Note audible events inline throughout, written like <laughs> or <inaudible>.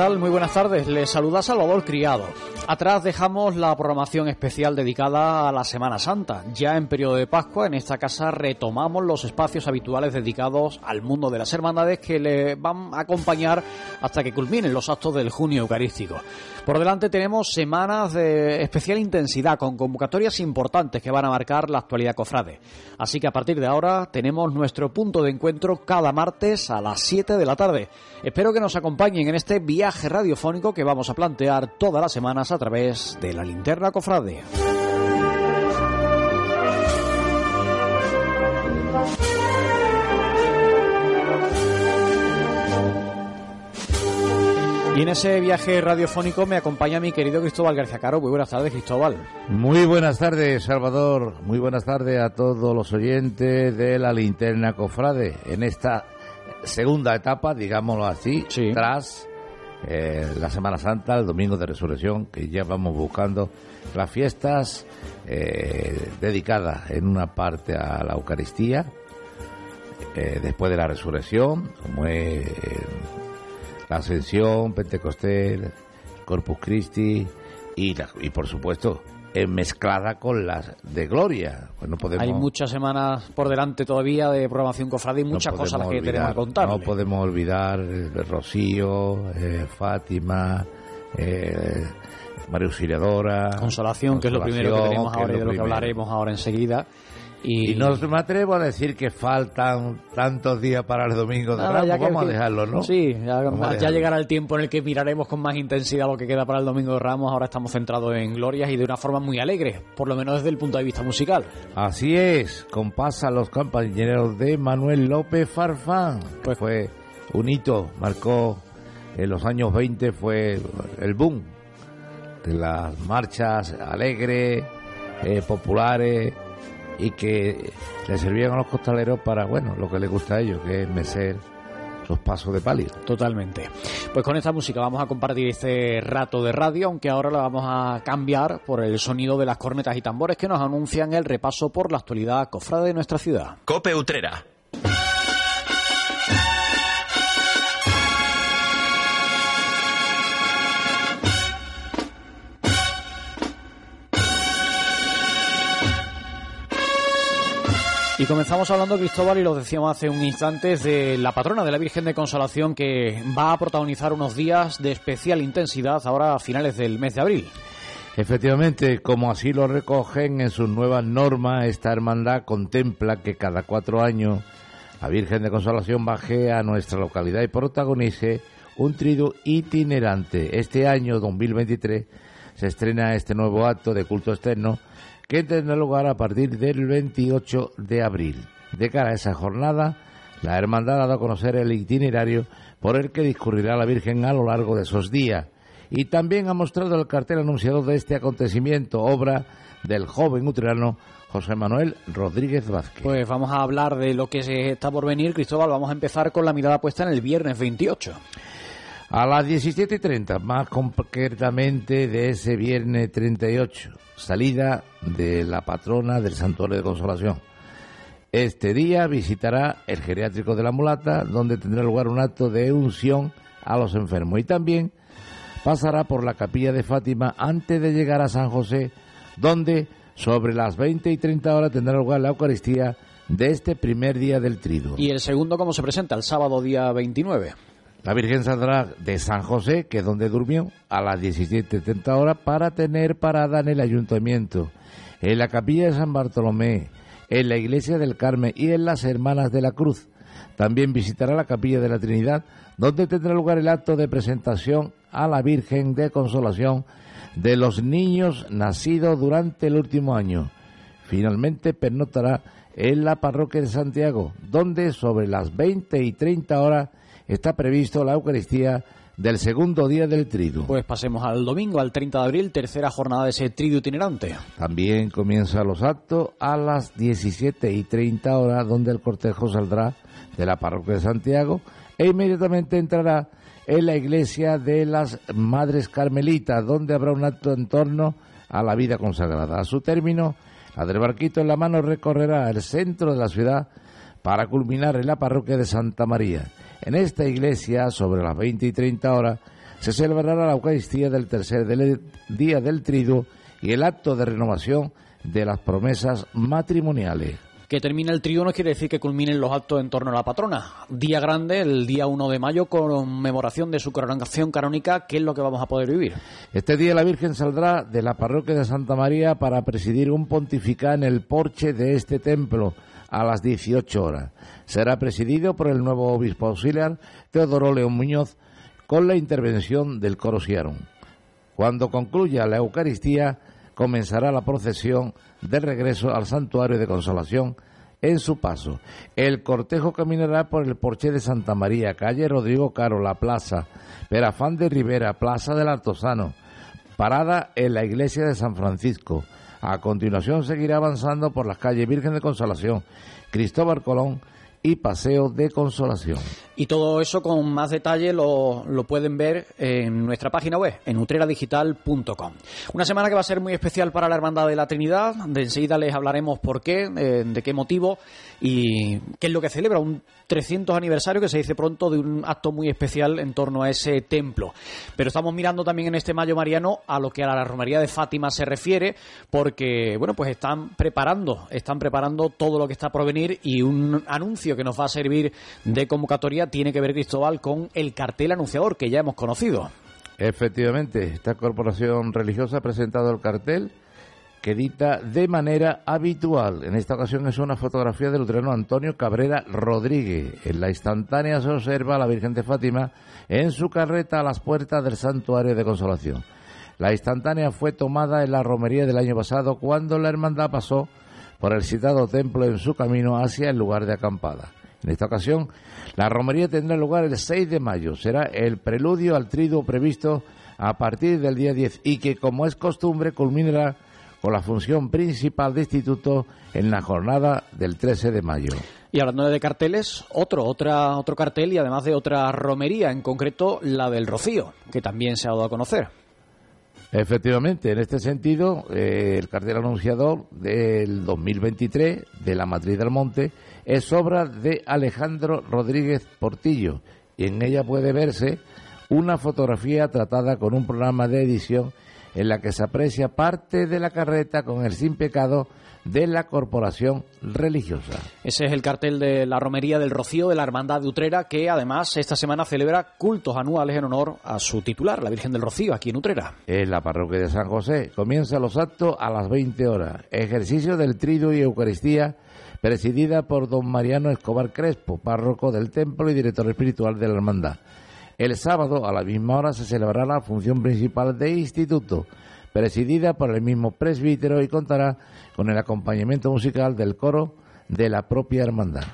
¿Qué tal? Muy buenas tardes. Les saluda Salvador Criado. Atrás dejamos la programación especial dedicada a la Semana Santa. Ya en periodo de Pascua, en esta casa retomamos los espacios habituales dedicados al mundo de las hermandades que le van a acompañar hasta que culminen los actos del junio eucarístico. Por delante tenemos semanas de especial intensidad con convocatorias importantes que van a marcar la actualidad cofrade. Así que a partir de ahora tenemos nuestro punto de encuentro cada martes a las 7 de la tarde. Espero que nos acompañen en este viaje radiofónico que vamos a plantear todas las semanas a través de la linterna cofrade. Y en ese viaje radiofónico me acompaña mi querido Cristóbal García Caro. Muy buenas tardes, Cristóbal. Muy buenas tardes, Salvador. Muy buenas tardes a todos los oyentes de la linterna cofrade en esta segunda etapa, digámoslo así, tras eh, la Semana Santa, el Domingo de Resurrección, que ya vamos buscando las fiestas eh, dedicadas en una parte a la Eucaristía, eh, después de la Resurrección, como es la Ascensión, Pentecostés, Corpus Christi y, y por supuesto mezclada con las de Gloria. Pues Hay muchas semanas por delante todavía de programación cofrade y muchas cosas que tenemos que contar. No podemos olvidar el Rocío, eh, Fátima, eh, María Auxiliadora. Consolación, que es lo primero que tenemos ahora y de lo que hablaremos ahora enseguida. Y, no me atrevo a decir que faltan tantos días para el domingo de Ramos. Vamos a dejarlo, ¿no? Sí, ya, llegará el tiempo en el que miraremos con más intensidad lo que queda para el domingo de Ramos. Ahora estamos centrados en glorias y de una forma muy alegre, por lo menos desde el punto de vista musical. Así es, compasa los compañeros de Manuel López Farfán. Pues fue un hito, marcó en los años 20, fue el boom de las marchas alegres, eh, populares y que le servían a los costaleros para, bueno, lo que les gusta a ellos, que es mecer los pasos de palio. Totalmente. Pues con esta música vamos a compartir este rato de radio, aunque ahora la vamos a cambiar por el sonido de las cornetas y tambores que nos anuncian el repaso por la actualidad cofrade de nuestra ciudad. Cope Utrera Y comenzamos hablando, Cristóbal, y lo decíamos hace un instante, de la patrona de la Virgen de Consolación que va a protagonizar unos días de especial intensidad ahora a finales del mes de abril. Efectivamente, como así lo recogen en sus nuevas normas, esta hermandad contempla que cada cuatro años la Virgen de Consolación baje a nuestra localidad y protagonice un trido itinerante. Este año 2023 se estrena este nuevo acto de culto externo que tendrá lugar a partir del 28 de abril. De cara a esa jornada, la Hermandad ha dado a conocer el itinerario por el que discurrirá la Virgen a lo largo de esos días y también ha mostrado el cartel anunciado de este acontecimiento, obra del joven utrano José Manuel Rodríguez Vázquez. Pues vamos a hablar de lo que se está por venir, Cristóbal. Vamos a empezar con la mirada puesta en el viernes 28. A las 17.30, más concretamente de ese viernes 38, salida de la patrona del Santuario de Consolación. Este día visitará el geriátrico de la Mulata, donde tendrá lugar un acto de unción a los enfermos. Y también pasará por la capilla de Fátima antes de llegar a San José, donde sobre las 20 y 30 horas tendrá lugar la Eucaristía de este primer día del trido. ¿Y el segundo cómo se presenta? El sábado día 29. La Virgen saldrá de San José, que es donde durmió, a las 17.30 horas para tener parada en el ayuntamiento, en la capilla de San Bartolomé, en la iglesia del Carmen y en las Hermanas de la Cruz. También visitará la capilla de la Trinidad, donde tendrá lugar el acto de presentación a la Virgen de Consolación de los niños nacidos durante el último año. Finalmente pernotará en la parroquia de Santiago, donde sobre las 20 y 30 horas está previsto la Eucaristía del segundo día del trido. Pues pasemos al domingo, al 30 de abril, tercera jornada de ese trido itinerante. También comienzan los actos a las 17 y 30 horas, donde el cortejo saldrá de la parroquia de Santiago e inmediatamente entrará en la iglesia de las Madres Carmelitas, donde habrá un acto en torno a la vida consagrada. A su término, la del barquito en la mano recorrerá el centro de la ciudad para culminar en la parroquia de Santa María. En esta iglesia, sobre las 20 y 30 horas, se celebrará la Eucaristía del tercer día del triduo y el acto de renovación de las promesas matrimoniales. Que termine el trío no quiere decir que culminen los actos en torno a la patrona. Día grande, el día 1 de mayo, conmemoración de su coronación canónica, que es lo que vamos a poder vivir. Este día la Virgen saldrá de la parroquia de Santa María para presidir un pontificado en el porche de este templo a las 18 horas. Será presidido por el nuevo obispo auxiliar Teodoro León Muñoz con la intervención del coro Siarón. Cuando concluya la Eucaristía, comenzará la procesión de regreso al santuario de consolación en su paso. El cortejo caminará por el porche de Santa María, calle Rodrigo Caro, la plaza, Perafán de Rivera, plaza del Altozano, parada en la iglesia de San Francisco. A continuación seguirá avanzando por las calles Virgen de Consolación, Cristóbal Colón y Paseo de Consolación. Y todo eso con más detalle lo, pueden ver en nuestra página web, en utreradigital.com. Una semana que va a ser muy especial para la Hermandad de la Trinidad. De enseguida les hablaremos por qué, eh, de qué motivo y qué es lo que celebra. Un 300 aniversario que se dice pronto de un acto muy especial en torno a ese templo. Pero estamos mirando también en este mayo mariano a lo que a la romería de Fátima se refiere, porque, bueno, pues están preparando, están preparando todo lo que está por venir y un anuncio que nos va a servir de convocatoria tiene que ver, Cristóbal, con el cartel anunciador que ya hemos conocido. Efectivamente, esta corporación religiosa ha presentado el cartel que edita de manera habitual. En esta ocasión es una fotografía del luterano Antonio Cabrera Rodríguez. En la instantánea se observa a la Virgen de Fátima en su carreta a las puertas del Santuario de Consolación. La instantánea fue tomada en la romería del año pasado cuando la hermandad pasó por el citado templo en su camino hacia el lugar de acampada. En esta ocasión, la romería tendrá lugar el 6 de mayo. Será el preludio al triduo previsto a partir del día 10 y que, como es costumbre, culminará con la función principal de instituto en la jornada del 13 de mayo. Y hablando de carteles, otro, otra, otro cartel y además de otra romería, en concreto la del Rocío, que también se ha dado a conocer. Efectivamente, en este sentido, eh, el cartel anunciador del 2023 de la Matriz del Monte es obra de Alejandro Rodríguez Portillo. Y en ella puede verse una fotografía tratada con un programa de edición en la que se aprecia parte de la carreta con el sin pecado de la corporación religiosa. Ese es el cartel de la Romería del Rocío de la Hermandad de Utrera, que además esta semana celebra cultos anuales en honor a su titular, la Virgen del Rocío, aquí en Utrera. En la parroquia de San José comienzan los actos a las 20 horas. Ejercicio del trido y Eucaristía presidida por don Mariano Escobar Crespo, párroco del templo y director espiritual de la hermandad. El sábado a la misma hora se celebrará la función principal de instituto, presidida por el mismo presbítero y contará con el acompañamiento musical del coro de la propia hermandad.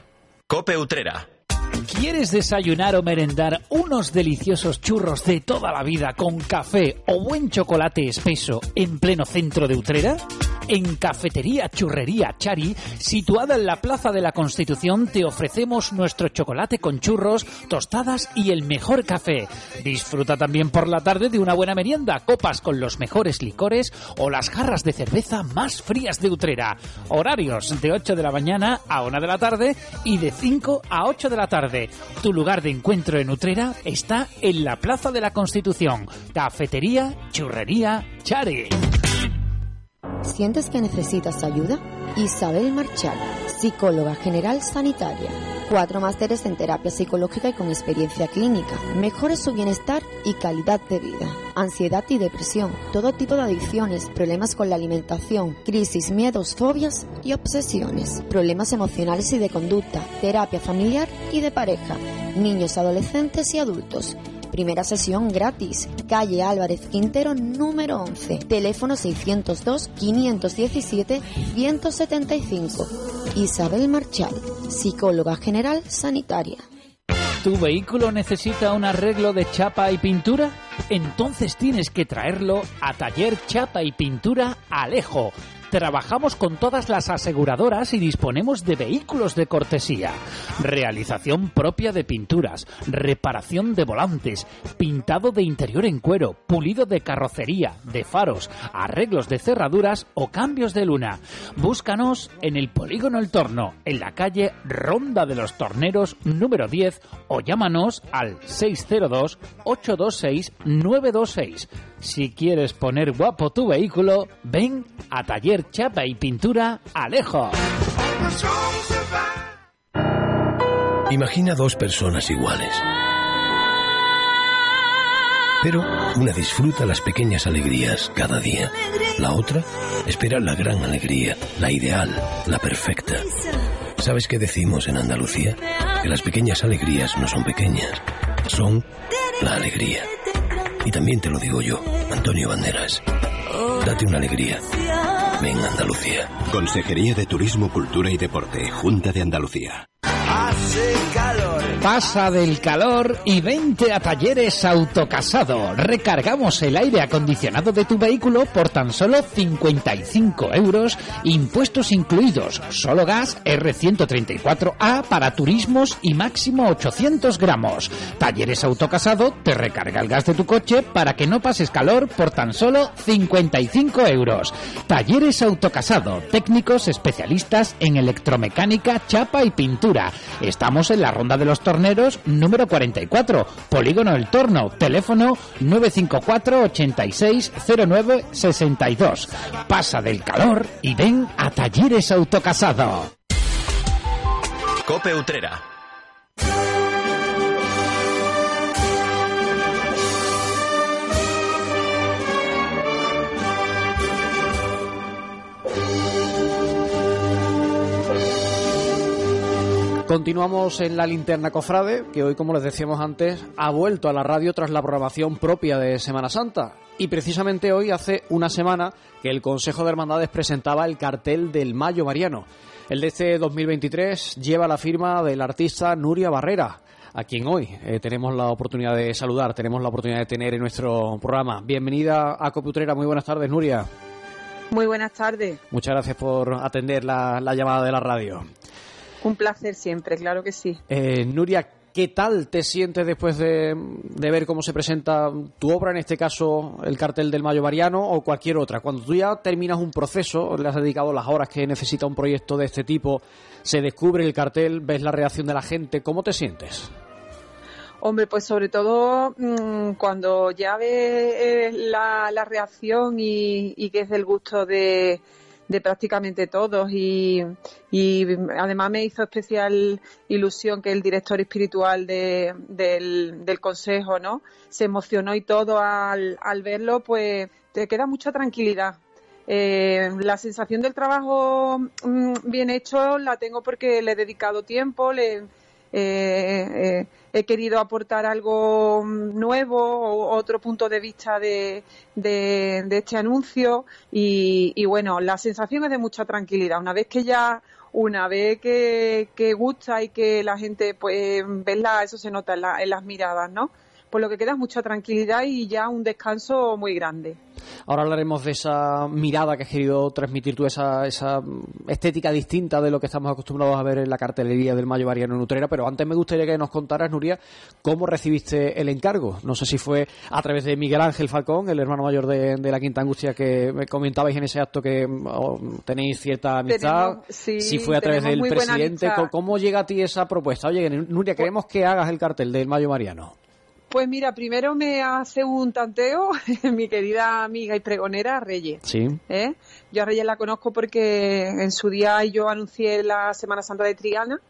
Cope Utrera. ¿Quieres desayunar o merendar unos deliciosos churros de toda la vida con café o buen chocolate espeso en pleno centro de Utrera? En Cafetería Churrería Chari, situada en la Plaza de la Constitución, te ofrecemos nuestro chocolate con churros, tostadas y el mejor café. Disfruta también por la tarde de una buena merienda, copas con los mejores licores o las jarras de cerveza más frías de Utrera. Horarios de 8 de la mañana a 1 de la tarde y de 5 a 8 de la tarde. Tu lugar de encuentro en Utrera está en la Plaza de la Constitución. Cafetería Churrería Chari. ¿Sientes que necesitas ayuda? Isabel Marchal, psicóloga general sanitaria. Cuatro másteres en terapia psicológica y con experiencia clínica. Mejore su bienestar y calidad de vida. Ansiedad y depresión, todo tipo de adicciones, problemas con la alimentación, crisis, miedos, fobias y obsesiones, problemas emocionales y de conducta, terapia familiar y de pareja, niños, adolescentes y adultos Primera sesión gratis. Calle Álvarez Quintero número 11. Teléfono 602-517-175. Isabel Marchal, psicóloga general sanitaria. ¿Tu vehículo necesita un arreglo de chapa y pintura? Entonces tienes que traerlo a Taller Chapa y Pintura Alejo Trabajamos con todas las aseguradoras y disponemos de vehículos de cortesía. Realización propia de pinturas, reparación de volantes, pintado de interior en cuero, pulido de carrocería, de faros, arreglos de cerraduras o cambios de luna. Búscanos en el Polígono El Torno, en la calle Ronda de los Torneros número 10 o llámanos al 602 826 926. Si quieres poner guapo tu vehículo, ven a Taller Chapa y Pintura Alejo. Imagina dos personas iguales. Pero una disfruta las pequeñas alegrías cada día. La otra espera la gran alegría, la ideal, la perfecta. ¿Sabes qué decimos en Andalucía? Que las pequeñas alegrías no son pequeñas, son la alegría. Y también te lo digo yo, Antonio Banderas. Date una alegría. Ven Andalucía. Consejería de Turismo, Cultura y Deporte, Junta de Andalucía. Pasa del calor y vente a Talleres Autocasado. Recargamos el aire acondicionado de tu vehículo por tan solo 55 euros, impuestos incluidos, solo gas R134A para turismos y máximo 800 gramos. Talleres Autocasado te recarga el gas de tu coche para que no pases calor por tan solo 55 euros. Talleres Autocasado, técnicos especialistas en electromecánica, chapa y pintura. Estamos en la Ronda de los Torneros número 44, Polígono El Torno, teléfono 954 8609 62. Pasa del calor y ven a Talleres Autocasado. Cope Utrera. Continuamos en la linterna cofrade, que hoy, como les decíamos antes, ha vuelto a la radio tras la programación propia de Semana Santa. Y precisamente hoy hace una semana que el Consejo de Hermandades presentaba el cartel del Mayo Mariano. El de este 2023 lleva la firma del artista Nuria Barrera, a quien hoy eh, tenemos la oportunidad de saludar, tenemos la oportunidad de tener en nuestro programa. Bienvenida a Coputrera, muy buenas tardes, Nuria. Muy buenas tardes. Muchas gracias por atender la, la llamada de la radio. Un placer siempre, claro que sí. Eh, Nuria, ¿qué tal te sientes después de, de, ver cómo se presenta tu obra, en este caso el cartel del Mayo Mariano o cualquier otra? Cuando tú ya terminas un proceso, le has dedicado las horas que necesita un proyecto de este tipo, se descubre el cartel, ves la reacción de la gente, ¿cómo te sientes? Hombre, pues sobre todo mmm, cuando ya ves eh, la, la, reacción y, y que es del gusto de, de prácticamente todos. Y, y, además me hizo especial ilusión que el director espiritual de, del, del, consejo no se emocionó y todo al, al verlo pues te queda mucha tranquilidad. Eh, la sensación del trabajo mmm, bien hecho la tengo porque le he dedicado tiempo le eh, eh, he querido aportar algo nuevo o otro punto de vista de, de, este anuncio y, y, bueno, la sensación es de mucha tranquilidad. Una vez que ya, una vez que, que gusta y que la gente pues la eso se nota en, la, en las miradas, ¿no? Por lo que queda es mucha tranquilidad y ya un descanso muy grande. Ahora hablaremos de esa mirada que has querido transmitir tú, esa, esa estética distinta de lo que estamos acostumbrados a ver en la cartelería del Mayo Mariano en Utrera, pero antes me gustaría que nos contaras, Nuria, cómo recibiste el encargo. No sé si fue a través de Miguel Ángel Falcón, el hermano mayor de, de la Quinta Angustia, que me comentabais en ese acto que oh, tenéis cierta amistad, tenemos, sí, si fue a través del presidente. ¿Cómo llega a ti esa propuesta? Oye, Nuria, queremos que hagas el cartel del Mayo Mariano. Pues mira, primero me hace un tanteo <laughs> mi querida amiga y pregonera Reyes. Sí. ¿Eh? Yo a Reyes la conozco porque en su día yo anuncié la Semana Santa de Triana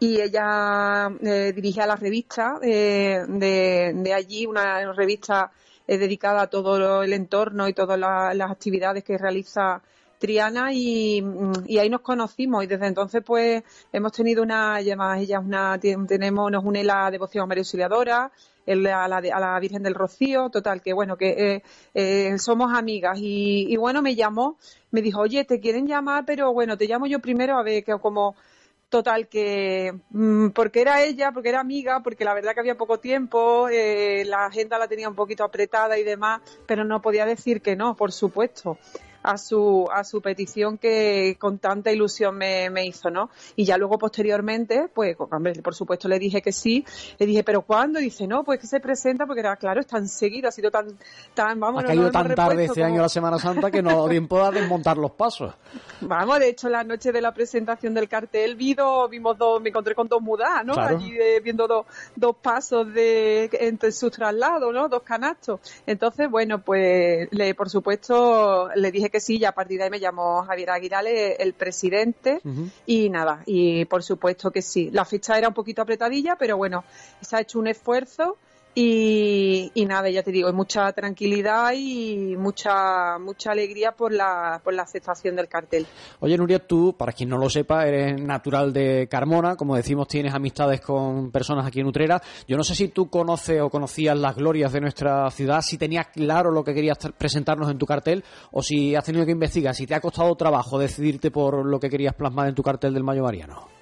y ella eh, dirigía la revista eh, de, de, allí, una revista eh, dedicada a todo el entorno y todas la, las actividades que realiza Triana y, y, ahí nos conocimos y desde entonces pues hemos tenido una, además ella una, tenemos, nos une la devoción a María Auxiliadora, el, a, la, a, la, Virgen del Rocío, total, que bueno, que eh, eh, somos amigas y, y, bueno, me llamó, me dijo, oye, te quieren llamar, pero bueno, te llamo yo primero a ver que como total que mmm, porque era ella, porque era amiga, porque la verdad que había poco tiempo, eh, la agenda la tenía un poquito apretada y demás, pero no podía decir que no, por supuesto. A su, a su petición que con tanta ilusión me, me hizo, ¿no? Y ya luego posteriormente, pues, hombre, por supuesto le dije que sí, le dije, ¿pero cuándo? Y dice, no, pues que se presenta porque era claro, es tan seguido, ha sido tan, tan vamos, ha caído tan tarde este año la Semana Santa que no <laughs> tiempo a desmontar los pasos. Vamos, de hecho, la noche de la presentación del cartel vi vimos dos, me encontré con dos mudas, ¿no? Allí eh, viendo dos, dos pasos de entre sus traslados, ¿no? Dos canastos. Entonces, bueno, pues le, por supuesto le dije que sí y a partir de ahí me llamó Javier Aguirale, el presidente, y nada, y por supuesto que sí. La fecha era un poquito apretadilla, pero bueno, se ha hecho un esfuerzo y, nada, ya te digo, mucha tranquilidad y mucha mucha alegría por la, por la aceptación del cartel. Oye, Nuria, tú, para quien no lo sepa, eres natural de Carmona, como decimos, tienes amistades con personas aquí en Utrera. Yo no sé si tú conoces o conocías las glorias de nuestra ciudad, si tenías claro lo que querías presentarnos en tu cartel o si has tenido que investigar, si te ha costado trabajo decidirte por lo que querías plasmar en tu cartel del Mayo Mariano.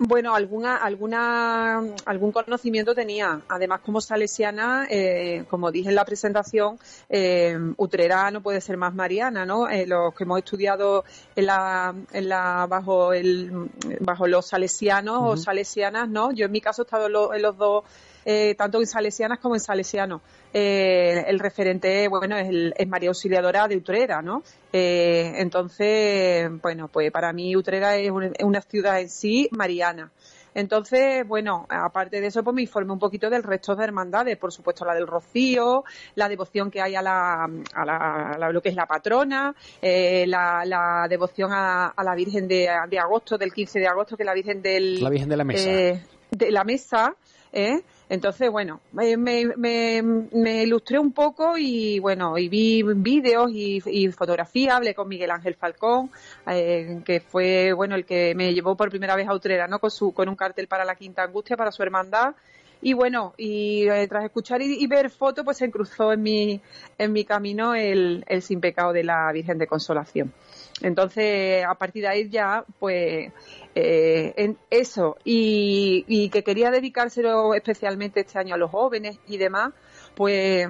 Bueno, alguna, alguna, algún conocimiento tenía. Además, como salesiana, eh, como dije en la presentación, eh, Utrera no puede ser más mariana, ¿no? Eh, los que hemos estudiado en la, en la, bajo el, bajo los salesianos o salesianas, ¿no? Yo en mi caso he estado en los dos eh, tanto en salesianas como en salesianos. Eh, el referente, bueno, es, es, María Auxiliadora de Utrera, ¿no? Eh, entonces, bueno, pues para mí Utrera es una, ciudad en sí mariana. Entonces, bueno, aparte de eso, pues me informé un poquito del resto de hermandades, por supuesto la del Rocío, la devoción que hay a la, a la, lo que es la patrona, la, devoción a, la Virgen de, de, agosto, del 15 de agosto, que es la Virgen del... La Virgen de la Mesa. de la Mesa, ¿eh? Entonces, bueno, me, me, ilustré un poco y bueno, y vi vídeos y, y fotografías, hablé con Miguel Ángel Falcón, eh, que fue bueno el que me llevó por primera vez a Utrera, ¿no? Con su, con un cartel para la Quinta Angustia, para su hermandad. Y bueno, y eh, tras escuchar y, ver fotos, pues se cruzó en mi, en mi camino el, el sin pecado de la Virgen de Consolación. Entonces, a partir de ahí ya, pues, eh, en eso, y, y que quería dedicárselo especialmente este año a los jóvenes y demás, pues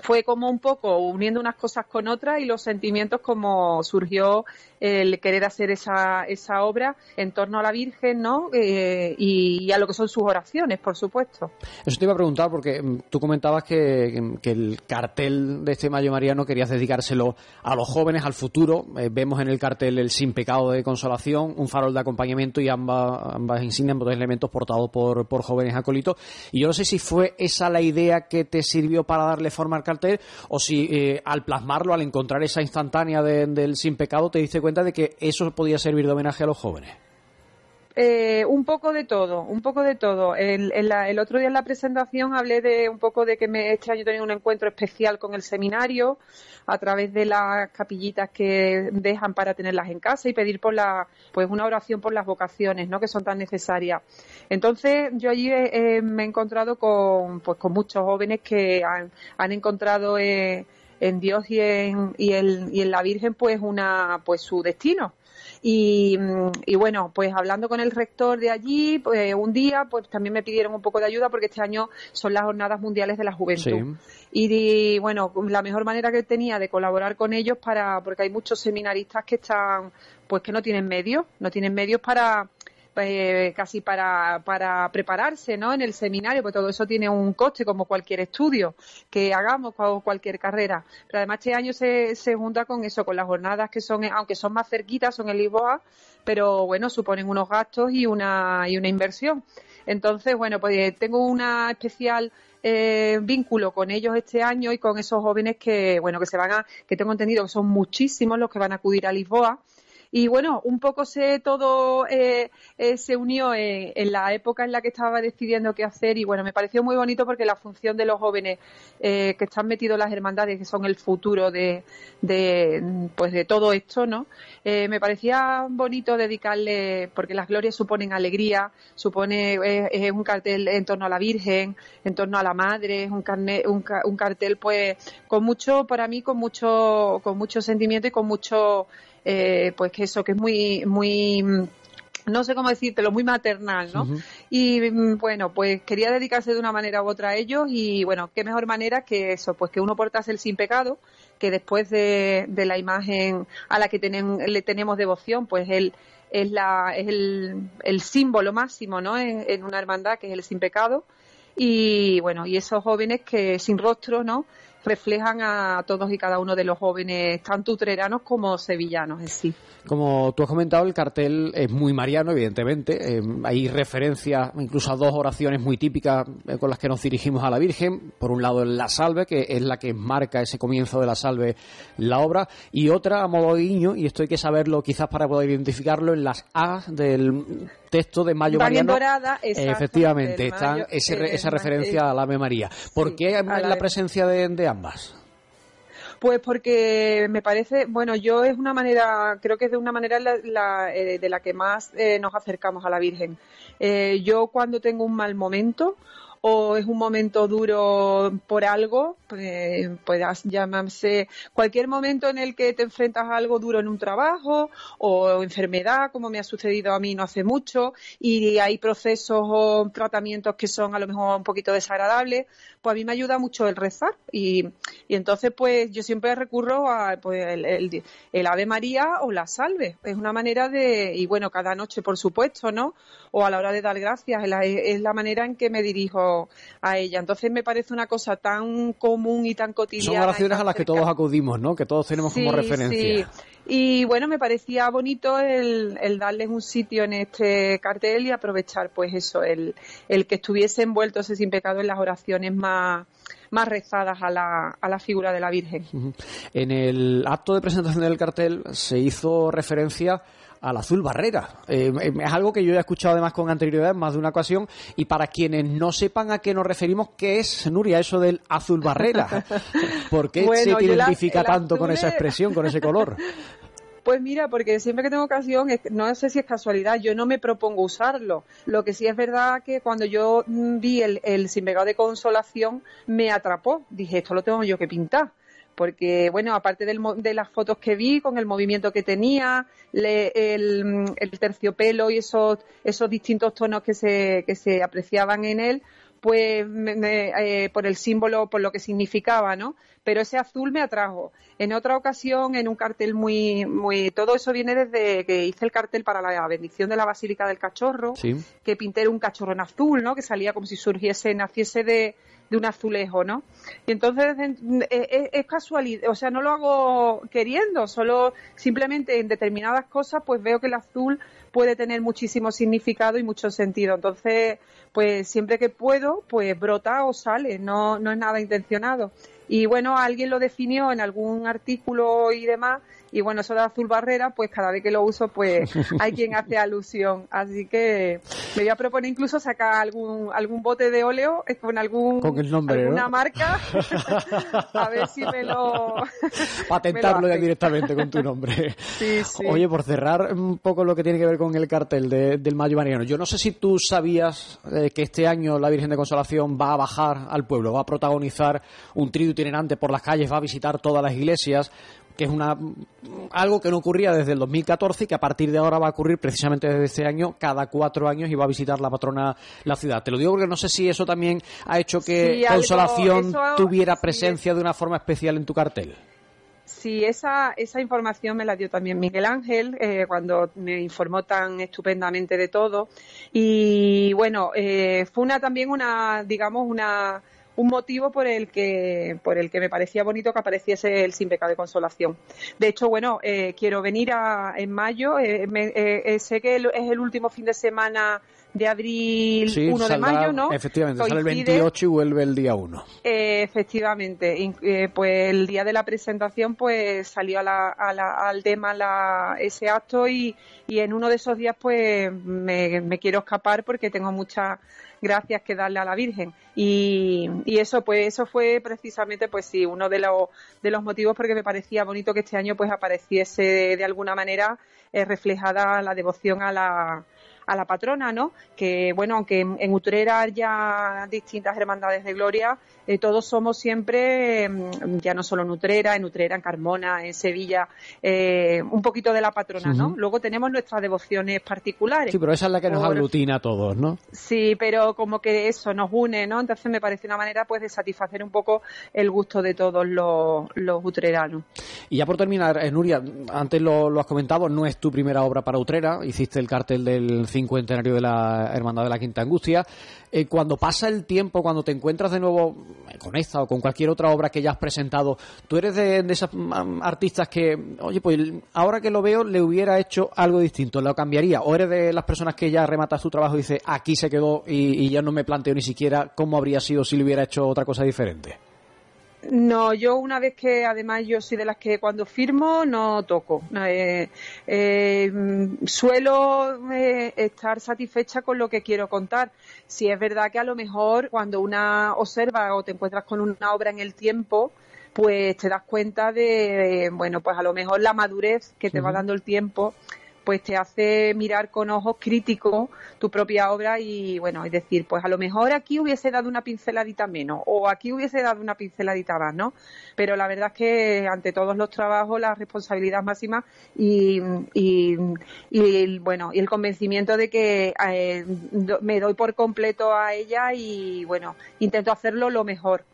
fue como un poco uniendo unas cosas con otras y los sentimientos como surgió el querer hacer esa, esa obra en torno a la Virgen, ¿no? Eh, y, a lo que son sus oraciones, por supuesto. Eso te iba a preguntar porque mm, tú comentabas que, el cartel de este Mayo Mariano querías dedicárselo a los jóvenes, al futuro. Eh, vemos en el cartel el Sin Pecado de Consolación, un farol de acompañamiento y ambas, ambas insignias, ambos elementos portados por, por jóvenes acólitos. Y yo no sé si fue esa la idea que te sirvió para darle forma al cartel o si eh, al plasmarlo, al encontrar esa instantánea del Sin Pecado, te diste cuenta de que eso podía servir de homenaje a los jóvenes? Eh, un poco de todo, un poco de todo. El, otro día en la presentación hablé de un poco de que me, este año tenía un encuentro especial con el seminario a través de las capillitas que dejan para tenerlas en casa y pedir por la, pues una oración por las vocaciones, ¿no? Que son tan necesarias. Entonces yo allí me he encontrado con, pues con muchos jóvenes que han, han encontrado eh, en Dios y en, y, y en la Virgen pues una pues su destino. Y, y, bueno, pues hablando con el rector de allí, pues un día, pues también me pidieron un poco de ayuda porque este año son las jornadas mundiales de la juventud. Y, bueno, la mejor manera que tenía de colaborar con ellos para, porque hay muchos seminaristas que están, pues que no tienen medios, no tienen medios para, eh, casi para, para prepararse ¿no? en el seminario, porque todo eso tiene un coste como cualquier estudio que hagamos o cualquier carrera. Pero además este año se, se junta con eso, con las jornadas que son, aunque son más cerquitas, son en Lisboa, pero bueno, suponen unos gastos y una, y una inversión. Entonces, bueno, pues eh, tengo una especial eh, vínculo con ellos este año y con esos jóvenes que, bueno, que se van a, que tengo entendido que son muchísimos los que van a acudir a Lisboa y bueno, un poco se todo eh, eh, se unió en, la época en la que estaba decidiendo qué hacer y bueno, me pareció muy bonito porque la función de los jóvenes eh, que están metidos en las hermandades, que son el futuro de, de pues de todo esto, ¿no? me parecía bonito dedicarle, porque las glorias suponen alegría, supone es un cartel en torno a la Virgen, en torno a la Madre, es un, un, un cartel pues con mucho, para mí, con mucho, con mucho sentimiento y con mucho eh, pues que eso, que es muy, muy no sé cómo decírtelo, muy maternal, ¿no? y mm, bueno, pues quería dedicarse de una manera u otra a ellos y bueno, qué mejor manera que eso, pues que uno portase el sin pecado, que después de, la imagen a la que le tenemos devoción, pues él es, la, es el, el símbolo máximo ¿no? En, en, una hermandad que es el sin pecado y bueno, y esos jóvenes que sin rostro, ¿no? Reflejan a todos y cada uno de los jóvenes, tanto utreranos como sevillanos en sí. Como tú has comentado, el cartel es muy mariano, evidentemente. Eh, hay referencias incluso a dos oraciones muy típicas eh, con las que nos dirigimos a la Virgen. Por un lado, la salve, que es la que marca ese comienzo de la salve, la obra, y otra a modo de guiño, y esto hay que saberlo quizás para poder identificarlo en las A del texto de Mayo Mariano. Dorada, efectivamente, está esa referencia a la Ave María. ¿Por qué la, presencia de, de ambas? Pues porque me parece, bueno, yo es una manera, creo que es de una manera la, eh, de la que más eh, nos acercamos a la Virgen. Eh, yo cuando tengo un mal momento o es un momento duro por algo, pues, puedas llamarse cualquier momento en el que te enfrentas a algo duro en un trabajo o enfermedad, como me ha sucedido a mí no hace mucho, y hay procesos o tratamientos que son a lo mejor un poquito desagradables, pues a mí me ayuda mucho el rezar y, y entonces pues yo siempre recurro a pues, el, el, Ave María o la Salve. Es una manera de, y bueno, cada noche por supuesto, ¿no? O a la hora de dar gracias, es la, manera en que me dirijo a ella. Entonces me parece una cosa tan común y tan cotidiana. Son oraciones a las que todos acudimos, ¿no? Que todos tenemos como referencia. Sí. Y bueno, me parecía bonito el, el, darles un sitio en este cartel y aprovechar, pues eso, el, el que estuviese envuelto ese sin pecado en las oraciones más, más rezadas a la, a la figura de la Virgen. En el acto de presentación del cartel se hizo referencia al azul barrera. Eh, es algo que yo he escuchado además con anterioridad en más de una ocasión y para quienes no sepan a qué nos referimos, ¿qué es, Nuria, eso del azul barrera? <laughs> ¿Por qué se identifica tanto con esa expresión, con ese color? <laughs> Pues mira, porque siempre que tengo ocasión, no sé si es casualidad, yo no me propongo usarlo. Lo que sí es verdad que cuando yo mm, vi el, el sin de consolación, me atrapó. Dije, esto lo tengo yo que pintar porque bueno, aparte de las fotos que vi con el movimiento que tenía, el, terciopelo y esos, esos distintos tonos que se, que se apreciaban en él, pues eh, por el símbolo, por lo que significaba, ¿no? Pero ese azul me atrajo. En otra ocasión, en un cartel muy, muy, todo eso viene desde que hice el cartel para la bendición de la Basílica del Cachorro, que pinté un cachorro en azul, ¿no? Que salía como si surgiese, naciese de, de un azulejo, ¿no? Y entonces es, casualidad, o sea, no lo hago queriendo, solo simplemente en determinadas cosas pues veo que el azul puede tener muchísimo significado y mucho sentido. Entonces, pues siempre que puedo, pues brota o sale, no, no es nada intencionado. Y bueno, alguien lo definió en algún artículo y demás y bueno, eso de azul barrera, pues cada vez que lo uso, pues <laughs> hay quien hace alusión. Así que me voy a proponer incluso sacar algún algún bote de óleo eh, con algún con el nombre, alguna marca, <laughs> a ver si me lo <laughs> patentarlo ya directamente con tu nombre. Sí, sí. Oye, por cerrar un poco lo que tiene que ver con el cartel del Mayo Mariano, yo no sé si tú sabías eh, que este año la Virgen de Consolación va a bajar al pueblo, va a protagonizar un trío itinerante por las calles, va a visitar todas las iglesias que es una algo que no ocurría desde el 2014 y que a partir de ahora va a ocurrir precisamente desde este año cada cuatro años y va a visitar la patrona la ciudad. Te lo digo porque no sé si eso también ha hecho que Consolación tuviera presencia de una forma especial en tu cartel. Sí, esa, esa información me la dio también Miguel Ángel eh, cuando me informó tan estupendamente de todo. Y bueno, eh, fue una también una, digamos, una un motivo por el que por el que me parecía bonito que apareciese el sin de consolación. De hecho, bueno, eh, quiero venir a, en mayo. Eh, eh, sé que es el último fin de semana de abril, 1 de mayo, ¿no? Efectivamente, sale el 28 y vuelve el día 1. efectivamente, pues el día de la presentación pues salió al tema ese acto y, y en uno de esos días pues me, me quiero escapar porque tengo mucha gracias que darle a la Virgen. Y, y eso, pues, eso fue precisamente, pues sí, uno de los, de los motivos porque me parecía bonito que este año pues apareciese de, alguna manera eh, reflejada la devoción a la, a la patrona, ¿no? Que, bueno, aunque en, Utrera ya distintas hermandades de gloria, eh, todos somos siempre, mm, ya no solo en Utrera, en Utrera, en Carmona, en Sevilla, eh, un poquito de la patrona, ¿no? Luego tenemos nuestras devociones particulares. Sí, pero esa es la que nos aglutina a todos, ¿no? Sí, pero como que eso nos une, ¿no? Entonces me parece una manera, pues, de satisfacer un poco el gusto de todos los, los utreranos. Y ya por terminar, eh, Nuria, antes lo, lo has comentado, no es tu primera obra para Utrera, hiciste el cartel del cincuentenario de la Hermandad de la Quinta Angustia. Eh, cuando pasa el tiempo, cuando te encuentras de nuevo con esta o con cualquier otra obra que ya has presentado, tú eres de, esas mm, artistas que, oye, pues ahora que lo veo le hubiera hecho algo distinto, lo cambiaría, o eres de las personas que ya rematas tu trabajo y dices, aquí se quedó y ya no me planteo ni siquiera cómo habría sido si le hubiera hecho otra cosa diferente. No, yo una vez que además yo soy de las que cuando firmo no toco. Eh, eh, suelo eh, estar satisfecha con lo que quiero contar. Si es verdad que a lo mejor cuando una observa o te encuentras con una obra en el tiempo, pues te das cuenta de, bueno, pues a lo mejor la madurez que te va dando el tiempo pues te hace mirar con ojos críticos tu propia obra y bueno, es decir, pues a lo mejor aquí hubiese dado una pinceladita menos o aquí hubiese dado una pinceladita más, ¿no? Pero la verdad es que ante todos los trabajos la responsabilidad máxima y, y, y bueno, y el convencimiento de que eh, me doy por completo a ella y bueno, intento hacerlo lo mejor.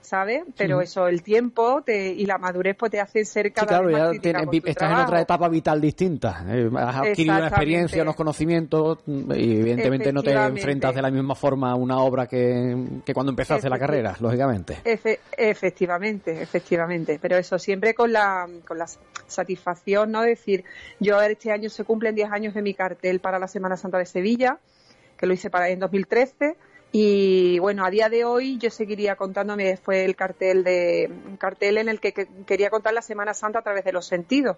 ¿Sabes? Pero eso, el tiempo y la madurez pues te hacen ser cada vez más ya estás en otra etapa vital distinta. Eh, has adquirido una experiencia, unos conocimientos y evidentemente no te enfrentas de la misma forma a una obra que, cuando empezaste la carrera, lógicamente. efectivamente, efectivamente. Pero eso siempre con la, con la satisfacción, ¿no? Decir, yo este año se cumplen 10 años de mi cartel para la Semana Santa de Sevilla, que lo hice para en 2013 y bueno, a día de hoy yo seguiría contándome, fue el cartel de cartel en el que, quería contar la Semana Santa a través de los sentidos,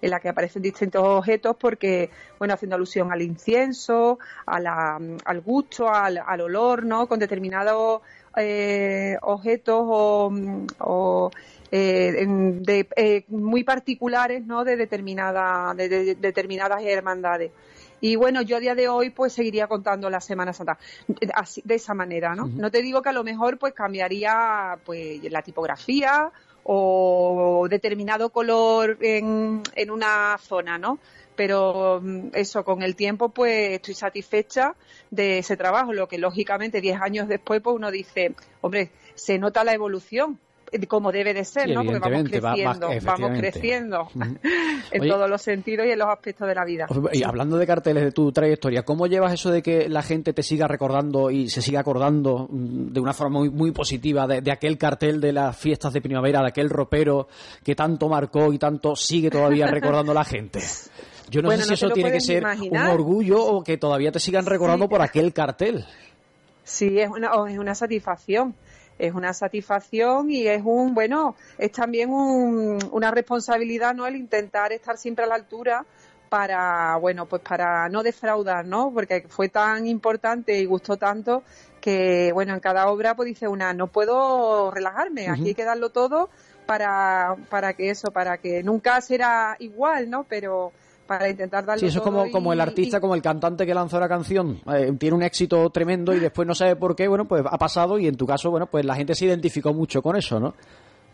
en la que aparecen distintos objetos porque, bueno, haciendo alusión al incienso, al gusto, al, olor, ¿no? Con determinados eh, objetos o, eh, de, eh, muy particulares, ¿no? De, determinada, de determinadas hermandades. Y bueno, yo a día de hoy pues seguiría contando la Semana Santa así, de esa manera, ¿no? No te digo que a lo mejor pues cambiaría pues la tipografía o determinado color en, en una zona, ¿no? pero mm, eso con el tiempo pues estoy satisfecha de ese trabajo, lo que lógicamente 10 años después pues uno dice, hombre, se nota la evolución, como debe de ser, ¿no? Porque vamos creciendo, vamos creciendo <laughs> en todos los sentidos y en los aspectos de la vida. Y hablando de carteles de tu trayectoria, ¿cómo llevas eso de que la gente te siga recordando y se siga acordando mm, de una forma muy, muy positiva de, aquel cartel de las fiestas de primavera, de aquel ropero que tanto marcó y tanto sigue todavía recordando la gente? Yo no sé si eso tiene que ser un orgullo o que todavía te sigan recordando por aquel cartel. Sí, es una, es una satisfacción es una satisfacción y es un, bueno, es también una responsabilidad, ¿no? El intentar estar siempre a la altura para, bueno, pues para no defraudar, ¿no? Porque fue tan importante y gustó tanto que, bueno, en cada obra pues dice una, no puedo relajarme, aquí hay que darlo todo para, para que eso, para que nunca será igual, ¿no? Pero para intentar darle Sí, eso es como, como el artista, como el cantante que lanzó la canción. Eh, tiene un éxito tremendo y después no sabe por qué, bueno, pues ha pasado y en tu caso, bueno, pues la gente se identificó mucho con eso, ¿no?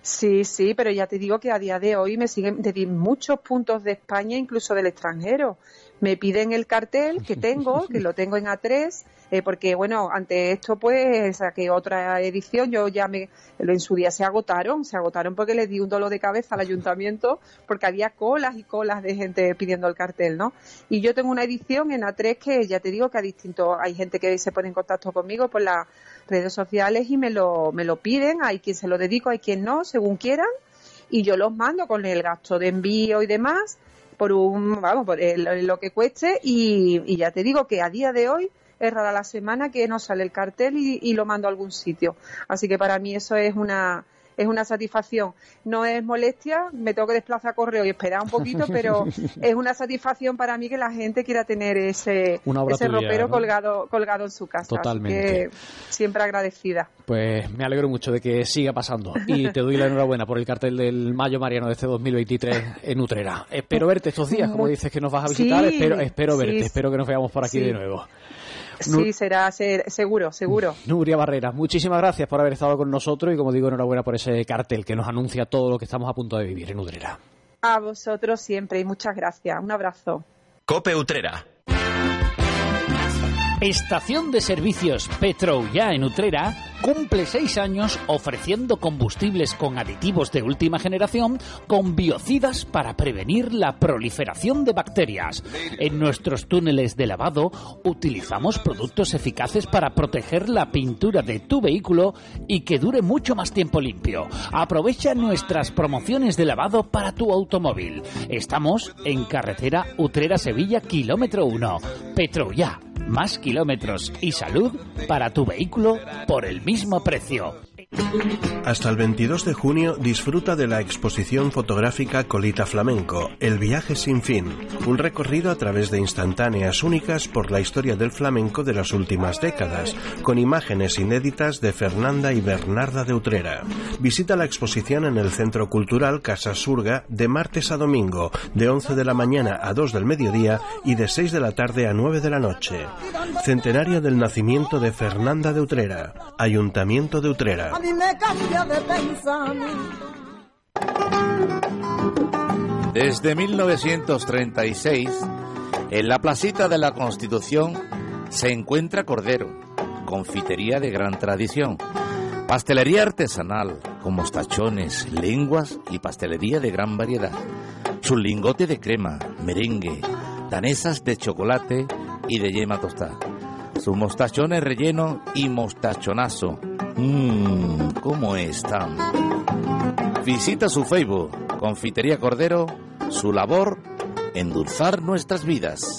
Sí, sí, pero ya te digo que a día de hoy me siguen de muchos puntos de España, incluso del extranjero. Me piden el cartel que tengo, <laughs> que lo tengo en A3, eh, porque bueno, ante esto pues saqué otra edición, yo ya me, en su día se agotaron, se agotaron porque le di un dolor de cabeza al ayuntamiento porque había colas y colas de gente pidiendo el cartel, ¿no? Y yo tengo una edición en A3 que ya te digo que a distinto, hay gente que se pone en contacto conmigo por las redes sociales y me lo, me lo piden, hay quien se lo dedico, hay quien no, según quieran, y yo los mando con el gasto de envío y demás por un, vamos, por lo que cueste y, y ya te digo que a día de hoy es rara la semana que no sale el cartel y, lo mando a algún sitio. Así que para mí eso es una es una satisfacción. No es molestia, me tengo que desplazar a correo y esperar un poquito, <laughs> pero es una satisfacción para mí que la gente quiera tener ese, ese ropero colgado, colgado en su casa. Totalmente. siempre agradecida. Pues me alegro mucho de que siga pasando y te doy la enhorabuena por el cartel del Mayo Mariano de este 2023 en Utrera. Espero verte estos días, como dices que nos vas a visitar, espero, espero verte, espero que nos veamos por aquí de nuevo. Sí, será seguro, seguro. <laughs> Nuria Barrera, muchísimas gracias por haber estado con nosotros y como digo, enhorabuena por ese cartel que nos anuncia todo lo que estamos a punto de vivir en Utrera. A vosotros siempre y muchas gracias. Un abrazo. Cope Utrera. Estación de servicios Petro ya en Utrera cumple seis años ofreciendo combustibles con aditivos de última generación con biocidas para prevenir la proliferación de bacterias. En nuestros túneles de lavado utilizamos productos eficaces para proteger la pintura de tu vehículo y que dure mucho más tiempo limpio. Aprovecha nuestras promociones de lavado para tu automóvil. Estamos en carretera Utrera-Sevilla, kilómetro 1. Petro ya más kilómetros y salud para tu vehículo por el mismo precio. Hasta el 22 de junio disfruta de la exposición fotográfica Colita Flamenco, El viaje sin fin, un recorrido a través de instantáneas únicas por la historia del flamenco de las últimas décadas, con imágenes inéditas de Fernanda y Bernarda de Utrera. Visita la exposición en el Centro Cultural Casa Surga de martes a domingo, de 11 de la mañana a 2 del mediodía y de 6 de la tarde a 9 de la noche. Centenario del nacimiento de Fernanda de Utrera, Ayuntamiento de Utrera me cambia de Desde 1936, en la placita de la Constitución se encuentra Cordero, confitería de gran tradición, pastelería artesanal con mostachones, lenguas y pastelería de gran variedad. Su lingote de crema, merengue, danesas de chocolate y de yema tostada. Sus mostachones relleno y mostachonazo Mmm, ¿cómo están? Visita su Facebook, Confitería Cordero, su labor, endulzar nuestras vidas.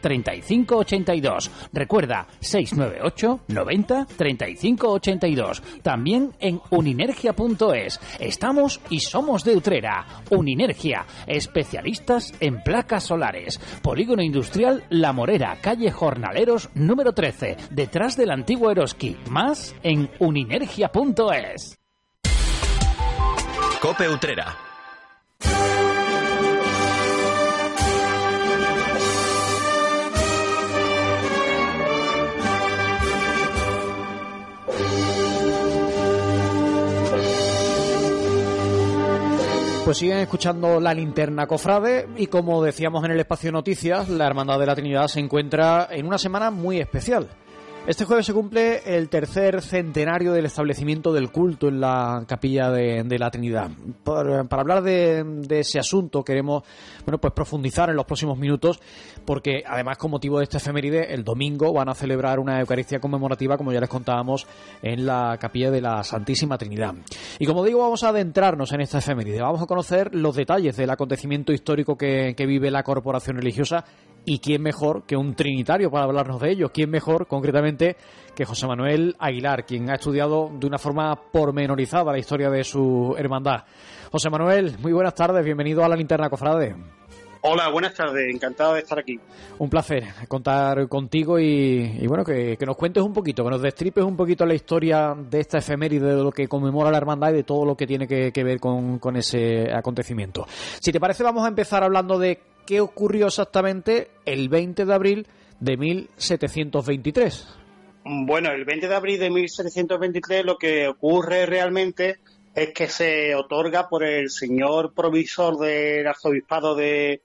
35 82. Recuerda 698 90 35 82. También en uninergia.es. Estamos y somos de Utrera. Uninergia, especialistas en placas solares. Polígono Industrial La Morera, calle Jornaleros número 13, detrás del antiguo Eroski. Más en uninergia.es. Cope Utrera Pues siguen escuchando la linterna cofrade y como decíamos en el espacio noticias, la Hermandad de la Trinidad se encuentra en una semana muy especial. Este jueves se cumple el tercer centenario del establecimiento del culto en la capilla de, la Trinidad. para hablar de, ese asunto queremos bueno, pues profundizar en los próximos minutos porque además con motivo de este efeméride el domingo van a celebrar una Eucaristía conmemorativa como ya les contábamos en la capilla de la Santísima Trinidad. Y como digo vamos a adentrarnos en esta efeméride, vamos a conocer los detalles del acontecimiento histórico que vive la corporación religiosa y quién mejor que un trinitario para hablarnos de ello, quién mejor concretamente que José Manuel Aguilar, quien ha estudiado de una forma pormenorizada la historia de su hermandad. José Manuel, muy buenas tardes, bienvenido a la linterna cofrade. Hola, buenas tardes, encantado de estar aquí. Un placer contar contigo y, bueno, que, nos cuentes un poquito, que nos destripes un poquito la historia de esta efeméride, de lo que conmemora la hermandad y de todo lo que tiene que, ver con, con ese acontecimiento. Si te parece, vamos a empezar hablando de qué ocurrió exactamente el 20 de abril de 1723. Bueno, el 20 de abril de 1723 lo que ocurre realmente es que se otorga por el señor provisor del arzobispado de,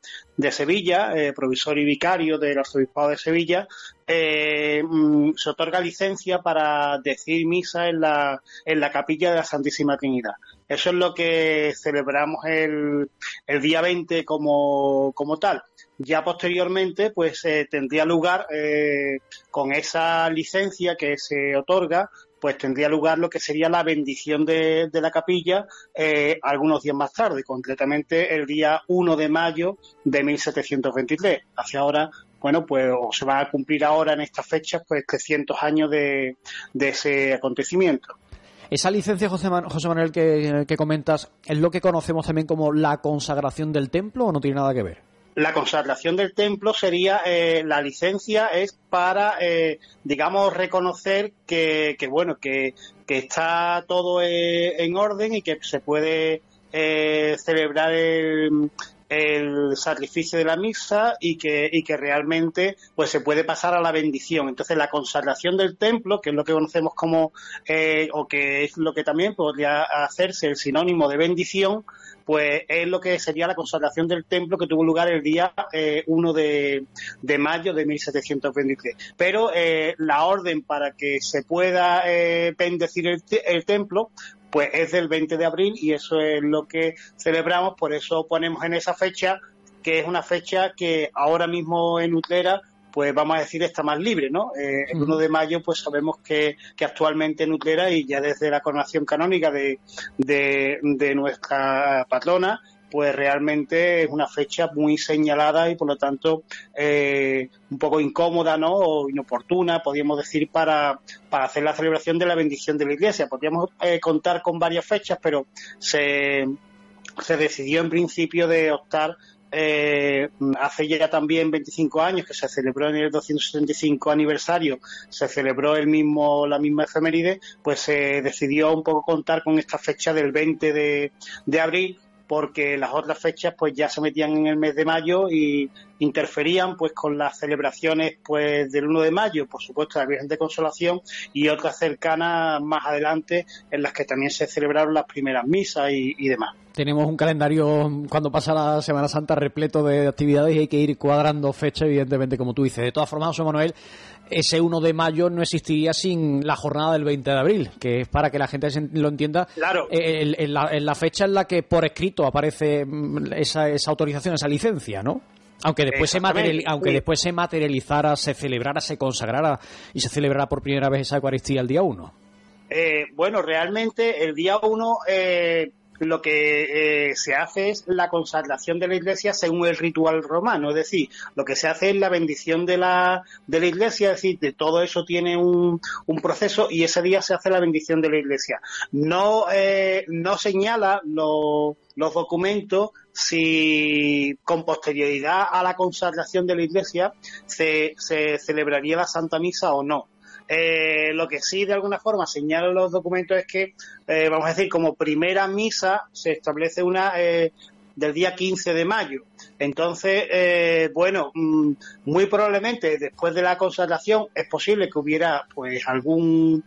Sevilla, eh, provisor y vicario del arzobispado de Sevilla, eh, mm, se otorga licencia para decir misa en la, en la capilla de la Santísima Trinidad. Eso es lo que celebramos el, el día 20 como, como tal. Ya posteriormente, pues eh, tendría lugar con esa licencia que se otorga, pues tendría lugar lo que sería la bendición de, la capilla eh, algunos días más tarde, concretamente el día 1 de mayo de 1723. Hacia ahora, bueno, pues se va a cumplir ahora en estas fechas pues 300 años de, ese acontecimiento. Esa licencia, José, Manuel, que, que comentas, ¿es lo que conocemos también como la consagración del templo o no tiene nada que ver? La consagración del templo sería eh, la licencia es para eh, digamos reconocer que, bueno que, está todo eh, en orden y que se puede celebrar el, sacrificio de la misa y que, y que realmente pues se puede pasar a la bendición. Entonces la consagración del templo, que es lo que conocemos como, o que es lo que también podría hacerse el sinónimo de bendición, pues es lo que sería la consagración del templo que tuvo lugar el día 1 eh, de, mayo de 1723. Pero eh, la orden para que se pueda eh, bendecir el, templo pues es del 20 de abril y eso es lo que celebramos, por eso ponemos en esa fecha que es una fecha que ahora mismo en Utrera pues vamos a decir, está más libre, ¿no? Eh, el 1 de mayo, pues sabemos que, que actualmente en Utrera y ya desde la coronación canónica de, de, nuestra patrona, pues realmente es una fecha muy señalada y por lo tanto eh, un poco incómoda ¿no? o inoportuna, podríamos decir, para, para hacer la celebración de la bendición de la Iglesia. Podríamos eh, contar con varias fechas, pero se, se decidió en principio de optar eh, hace ya también 25 años que se celebró en el 275 aniversario, se celebró el mismo, la misma efeméride, pues se decidió un poco contar con esta fecha del 20 de, de abril porque las otras fechas pues ya se metían en el mes de mayo y interferían pues con las celebraciones pues del 1 de mayo, por supuesto la Virgen de Consolación y otras cercanas más adelante en las que también se celebraron las primeras misas y, y demás tenemos un calendario cuando pasa la Semana Santa repleto de actividades y hay que ir cuadrando fecha, evidentemente, como tú dices. De todas formas, José Manuel, ese 1 de mayo no existiría sin la jornada del 20 de abril, que es para que la gente lo entienda. Claro. Eh, en, la, fecha en la que por escrito aparece mm, esa, esa autorización, esa licencia, ¿no? Aunque después, se aunque después se materializara, se celebrara, se consagrara y se celebrara por primera vez esa Eucaristía el día 1. Eh, bueno, realmente el día 1 eh, lo que eh, se hace es la consagración de la iglesia según el ritual romano, es decir, lo que se hace es la bendición de la, de la iglesia, es decir, de todo eso tiene un, un proceso y ese día se hace la bendición de la iglesia. No, eh, no señala los documentos si con posterioridad a la consagración de la iglesia se, se celebraría la Santa Misa o no. Eh, lo que sí, de alguna forma, señalan los documentos es que, eh, vamos a decir, como primera misa se establece una eh, del día 15 de mayo. Entonces, bueno, mm, muy probablemente después de la consagración es posible que hubiera, pues, algún,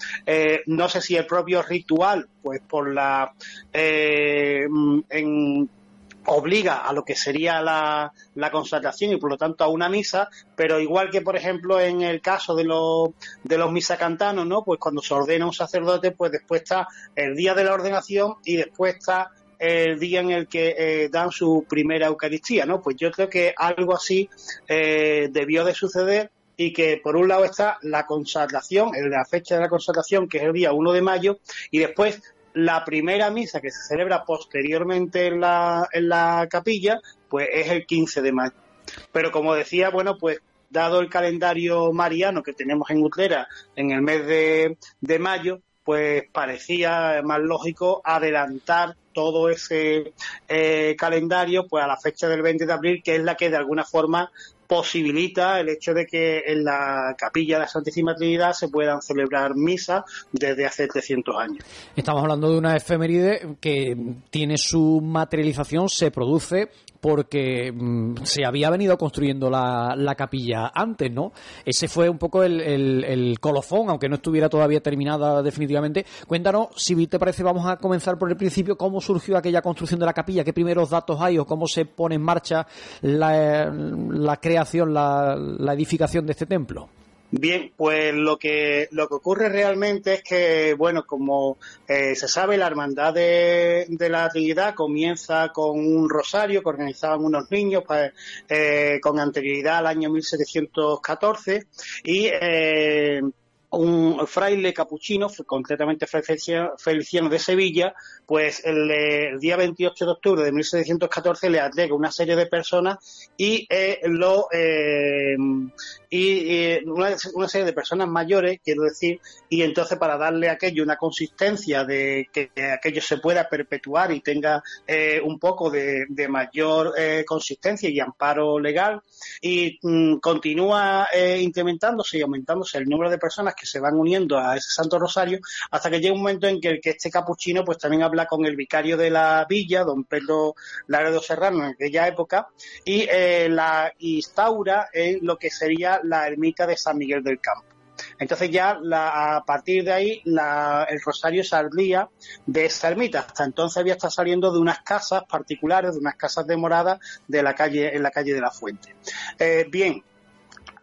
no sé si el propio ritual, pues, por la, mm, en obliga a lo que sería la, la, consagración y por lo tanto a una misa, pero igual que por ejemplo en el caso de los, de los misacantanos, ¿no? Pues cuando se ordena un sacerdote, pues después está el día de la ordenación y después está el día en el que eh, dan su primera Eucaristía, ¿no? Pues yo creo que algo así eh, debió de suceder y que por un lado está la consagración, la fecha de la consagración, que es el día 1 de mayo, y después la primera misa que se celebra posteriormente en la, en la capilla, pues es el 15 de mayo. Pero como decía, bueno, pues dado el calendario mariano que tenemos en Utrera en el mes de, de mayo, pues parecía más lógico adelantar todo ese eh, calendario pues a la fecha del 20 de abril, que es la que de alguna forma posibilita el hecho de que en la capilla de la Santísima Trinidad se puedan celebrar misas desde hace 300 años. Estamos hablando de una efeméride que tiene su materialización, se produce porque mm, se había venido construyendo la, capilla antes, ¿no? Ese fue un poco el, colofón, aunque no estuviera todavía terminada definitivamente. Cuéntanos, si te parece, vamos a comenzar por el principio, cómo surgió aquella construcción de la capilla, qué primeros datos hay o cómo se pone en marcha la, la creación, la, la edificación de este templo. Bien, pues lo que, lo que ocurre realmente es que, bueno, como eh, se sabe, la Hermandad de, la Trinidad comienza con un rosario que organizaban unos niños pues, eh, con anterioridad al año 1714 y eh, un fraile capuchino, concretamente Feliciano de Sevilla, pues el, día 28 de octubre de 1714 le agrega una serie de personas y eh, lo eh, y, una, serie de personas mayores, quiero decir, y entonces para darle a aquello una consistencia de que, aquello se pueda perpetuar y tenga eh, un poco de, mayor consistencia y amparo legal, y mm, continúa incrementándose y aumentándose el número de personas que se van uniendo a ese Santo Rosario hasta que llega un momento en que, que este capuchino pues también habla con el vicario de la villa, don Pedro Laredo Serrano, en aquella época, y eh, la instaura en lo que sería la ermita de San Miguel del Campo. Entonces ya a partir de ahí el rosario saldría de esa ermita. Hasta entonces había estado saliendo de unas casas particulares, de unas casas de morada de la calle, en la calle de la Fuente. Eh, bien,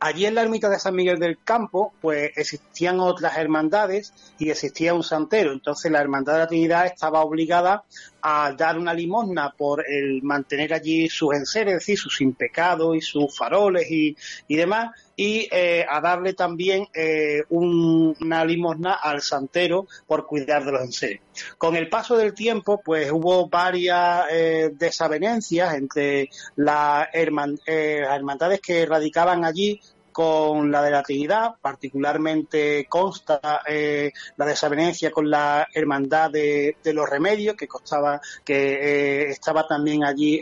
Allí en la ermita de San Miguel del Campo, pues existían otras hermandades y existía un santero. Entonces la hermandad de la Trinidad estaba obligada a dar una limosna por el mantener allí sus enseres, es decir, sus impecados y sus faroles y, demás, y eh, a darle también eh, una limosna al santero por cuidar de los enseres. Con el paso del tiempo, pues hubo varias eh, desavenencias entre las hermandades que radicaban allí con la de la Trinidad, particularmente consta eh, la desavenencia con la Hermandad de, los Remedios, que costaba, que eh, estaba también allí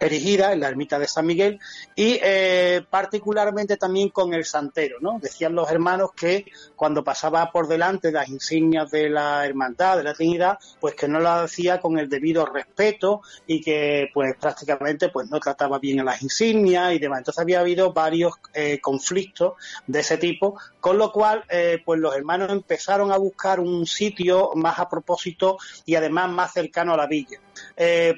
erigida en la ermita de San Miguel y eh, particularmente también con el santero, ¿no? Decían los hermanos que cuando pasaba por delante las insignias de la hermandad, de la Trinidad, pues que no lo hacía con el debido respeto y que pues prácticamente pues no trataba bien a las insignias y demás. Entonces había habido varios eh, conflictos de ese tipo, con lo cual eh, pues los hermanos empezaron a buscar un sitio más a propósito y además más cercano a la villa.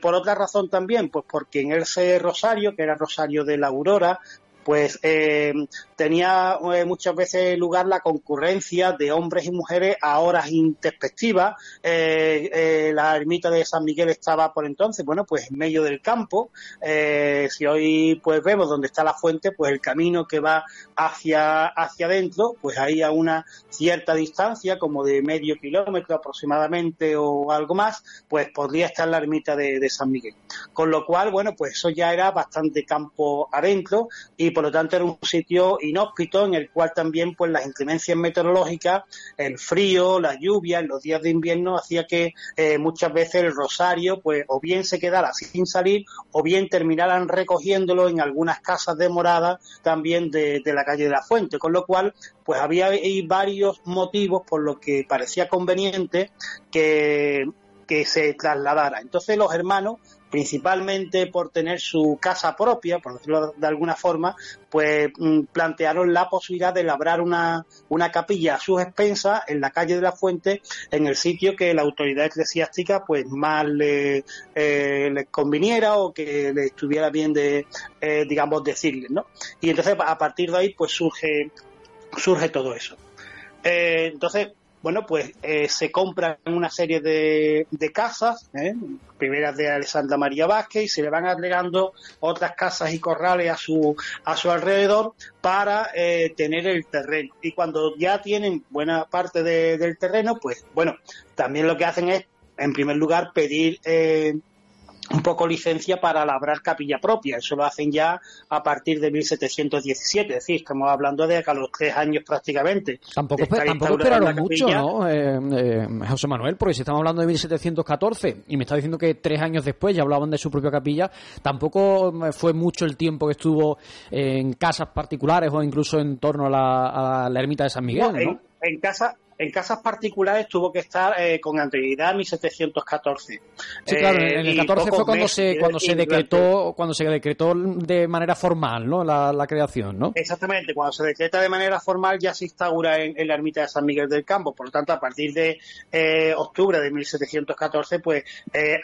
Por otra razón también, pues porque en ese rosario, que era Rosario de la Aurora, pues eh, tenía eh, muchas veces lugar la concurrencia de hombres y mujeres a horas intempestivas. Eh, la ermita de San Miguel estaba por entonces, bueno, pues en medio del campo. si hoy pues vemos dónde está la fuente, pues el camino que va hacia, hacia adentro, pues ahí a una cierta distancia, como de medio kilómetro aproximadamente o algo más, pues podría estar la ermita de, de San Miguel. Con lo cual, bueno, pues eso ya era bastante campo adentro y por lo tanto era un sitio inhóspito en el cual también pues las inclemencias meteorológicas, el frío, la lluvia en los días de invierno hacía que eh, muchas veces el rosario pues o bien se quedara sin salir o bien terminaran recogiéndolo en algunas casas de morada también de, la calle de la Fuente, con lo cual pues había varios motivos por los que parecía conveniente que que se trasladara. Entonces los hermanos principalmente por tener su casa propia, por decirlo de alguna forma, pues mm, plantearon la posibilidad de labrar una, una capilla a sus expensas en la calle de la Fuente, en el sitio que la autoridad eclesiástica pues más le, eh, les conviniera o que le estuviera bien de, eh, digamos, decirles, ¿no? Y entonces a partir de ahí pues surge, surge todo eso. Eh, entonces, bueno, pues eh, se compran una serie de, casas, ¿eh? primeras de Alessandra María Vázquez, y se le van agregando otras casas y corrales a su, a su alrededor para eh, tener el terreno. Y cuando ya tienen buena parte del terreno, pues bueno, también lo que hacen es, en primer lugar, pedir un poco licencia para labrar capilla propia. Eso lo hacen ya a partir de 1717, es decir, estamos hablando de a los tres años prácticamente. Tampoco, tampoco esperaron mucho, ¿no, eh, eh, José Manuel? Porque si estamos hablando de 1714 y me está diciendo que tres años después ya hablaban de su propia capilla, tampoco fue mucho el tiempo que estuvo en casas particulares o incluso en torno a la, ermita de San Miguel, ¿no? En casa en casas particulares tuvo que estar eh, con anterioridad a 1714. Sí, claro, en el 14 eh, fue cuando se cuando se decretó cuando se decretó de manera formal, ¿no? La, creación, ¿no? Exactamente, cuando se decreta de manera formal ya se instaura en, la ermita de San Miguel del Campo. Por lo tanto, a partir de eh, octubre de 1714, pues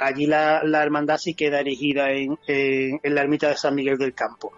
allí la, hermandad sí queda erigida en, en, la ermita de San Miguel del Campo.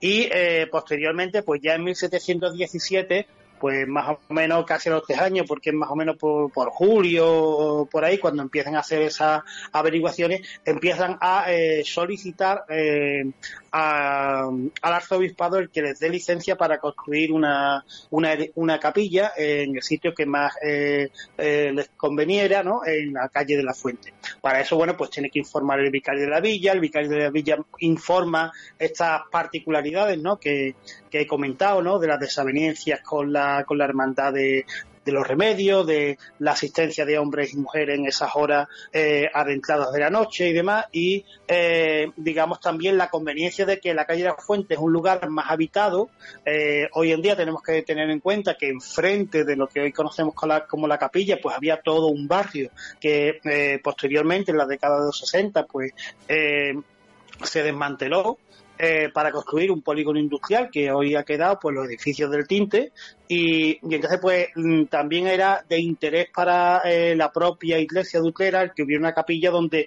Y posteriormente, pues ya en 1717 pues más o menos casi a los tres años, porque es más o menos por, por julio o por ahí, cuando empiezan a hacer esas averiguaciones, empiezan a eh, solicitar eh, al arzobispado el que les dé licencia para construir una, una, una capilla en el sitio que más eh, les conveniera, ¿no? En la calle de la Fuente. Para eso, bueno, pues tiene que informar el vicario de la villa, el vicario de la villa informa estas particularidades, ¿no? Que, que he comentado, ¿no? De las desavenencias con la, con la hermandad de, de los remedios, de la asistencia de hombres y mujeres en esas horas eh, adentradas de la noche y demás, y eh, digamos también la conveniencia de que la calle de la Fuente es un lugar más habitado. Eh, hoy en día tenemos que tener en cuenta que enfrente de lo que hoy conocemos como la, como la capilla, pues había todo un barrio que posteriormente, en la década de los 60, pues se desmanteló eh, para construir un polígono industrial que hoy ha quedado pues los edificios del tinte. Y, entonces pues mm, también era de interés para eh, la propia iglesia de el que hubiera una capilla donde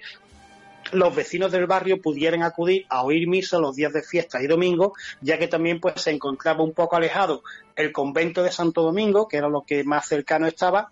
los vecinos del barrio pudieran acudir a oír misa los días de fiesta y domingo, ya que también pues se encontraba un poco alejado el convento de Santo Domingo, que era lo que más cercano estaba,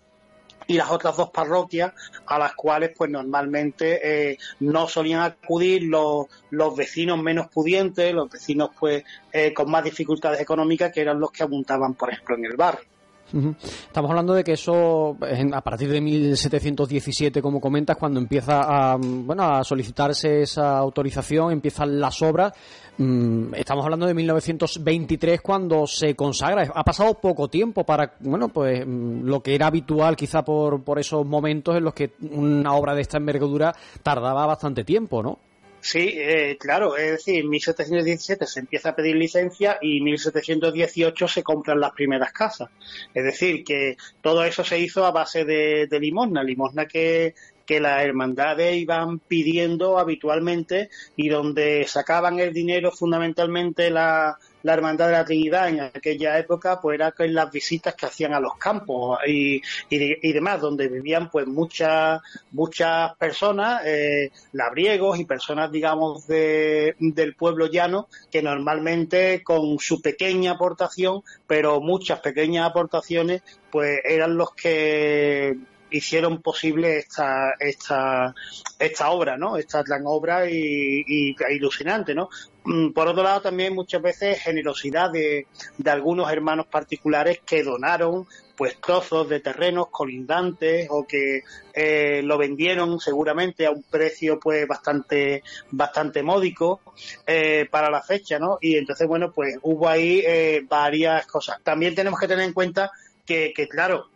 y las otras dos parroquias a las cuales pues normalmente eh, no solían acudir los, los vecinos menos pudientes, los vecinos pues eh, con más dificultades económicas que eran los que abundaban por ejemplo en el barrio. Estamos hablando de que eso, a partir de 1717, como comentas, cuando empieza a, bueno, a solicitarse esa autorización, empiezan las obras. Mm, estamos hablando de 1923 cuando se consagra. Ha pasado poco tiempo para, bueno, pues mm, lo que era habitual quizá por, por esos momentos en los que una obra de esta envergadura tardaba bastante tiempo, ¿no? Sí, eh, claro, es decir, en 1717 se empieza a pedir licencia y en 1718 se compran las primeras casas. Es decir, que todo eso se hizo a base de, de limosna, limosna que, que las hermandades iban pidiendo habitualmente y donde sacaban el dinero fundamentalmente la, la Hermandad de la Trinidad en aquella época, pues era en las visitas que hacían a los campos y, y, demás, donde vivían pues muchas muchas personas, eh, labriegos y personas, digamos, de, del pueblo llano, que normalmente con su pequeña aportación, pero muchas pequeñas aportaciones, pues eran los que hicieron posible esta, esta, esta obra, ¿no? Esta gran obra y, ilusionante, ¿no? Mm, por otro lado, también muchas veces generosidad de, de algunos hermanos particulares que donaron pues trozos de terrenos colindantes o que eh, lo vendieron seguramente a un precio pues bastante bastante módico eh, para la fecha no y entonces bueno pues hubo ahí eh, varias cosas también tenemos que tener en cuenta que, que claro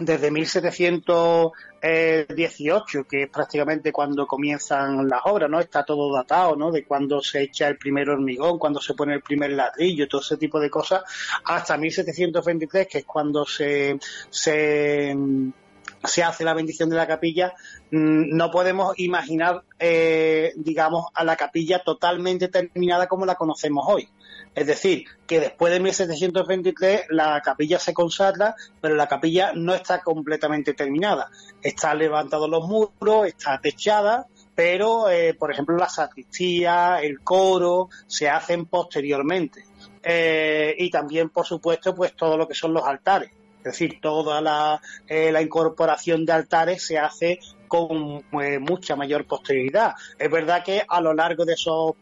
desde 1718, que es prácticamente cuando comienzan las obras, ¿no? Está todo datado, ¿no? De cuando se echa el primer hormigón, cuando se pone el primer ladrillo, todo ese tipo de cosas, hasta 1723, que es cuando se, se, se hace la bendición de la capilla, mm, no podemos imaginar, eh, digamos, a la capilla totalmente terminada como la conocemos hoy. Es decir, que después de 1723 la capilla se consagra, pero la capilla no está completamente terminada. Está levantados los muros, está techada, pero, eh, por ejemplo, la sacristía, el coro, se hacen posteriormente. Eh, y también, por supuesto, pues todo lo que son los altares. Es decir, toda la, eh, la incorporación de altares se hace con mucha mayor posterioridad. Es verdad que a lo largo de esos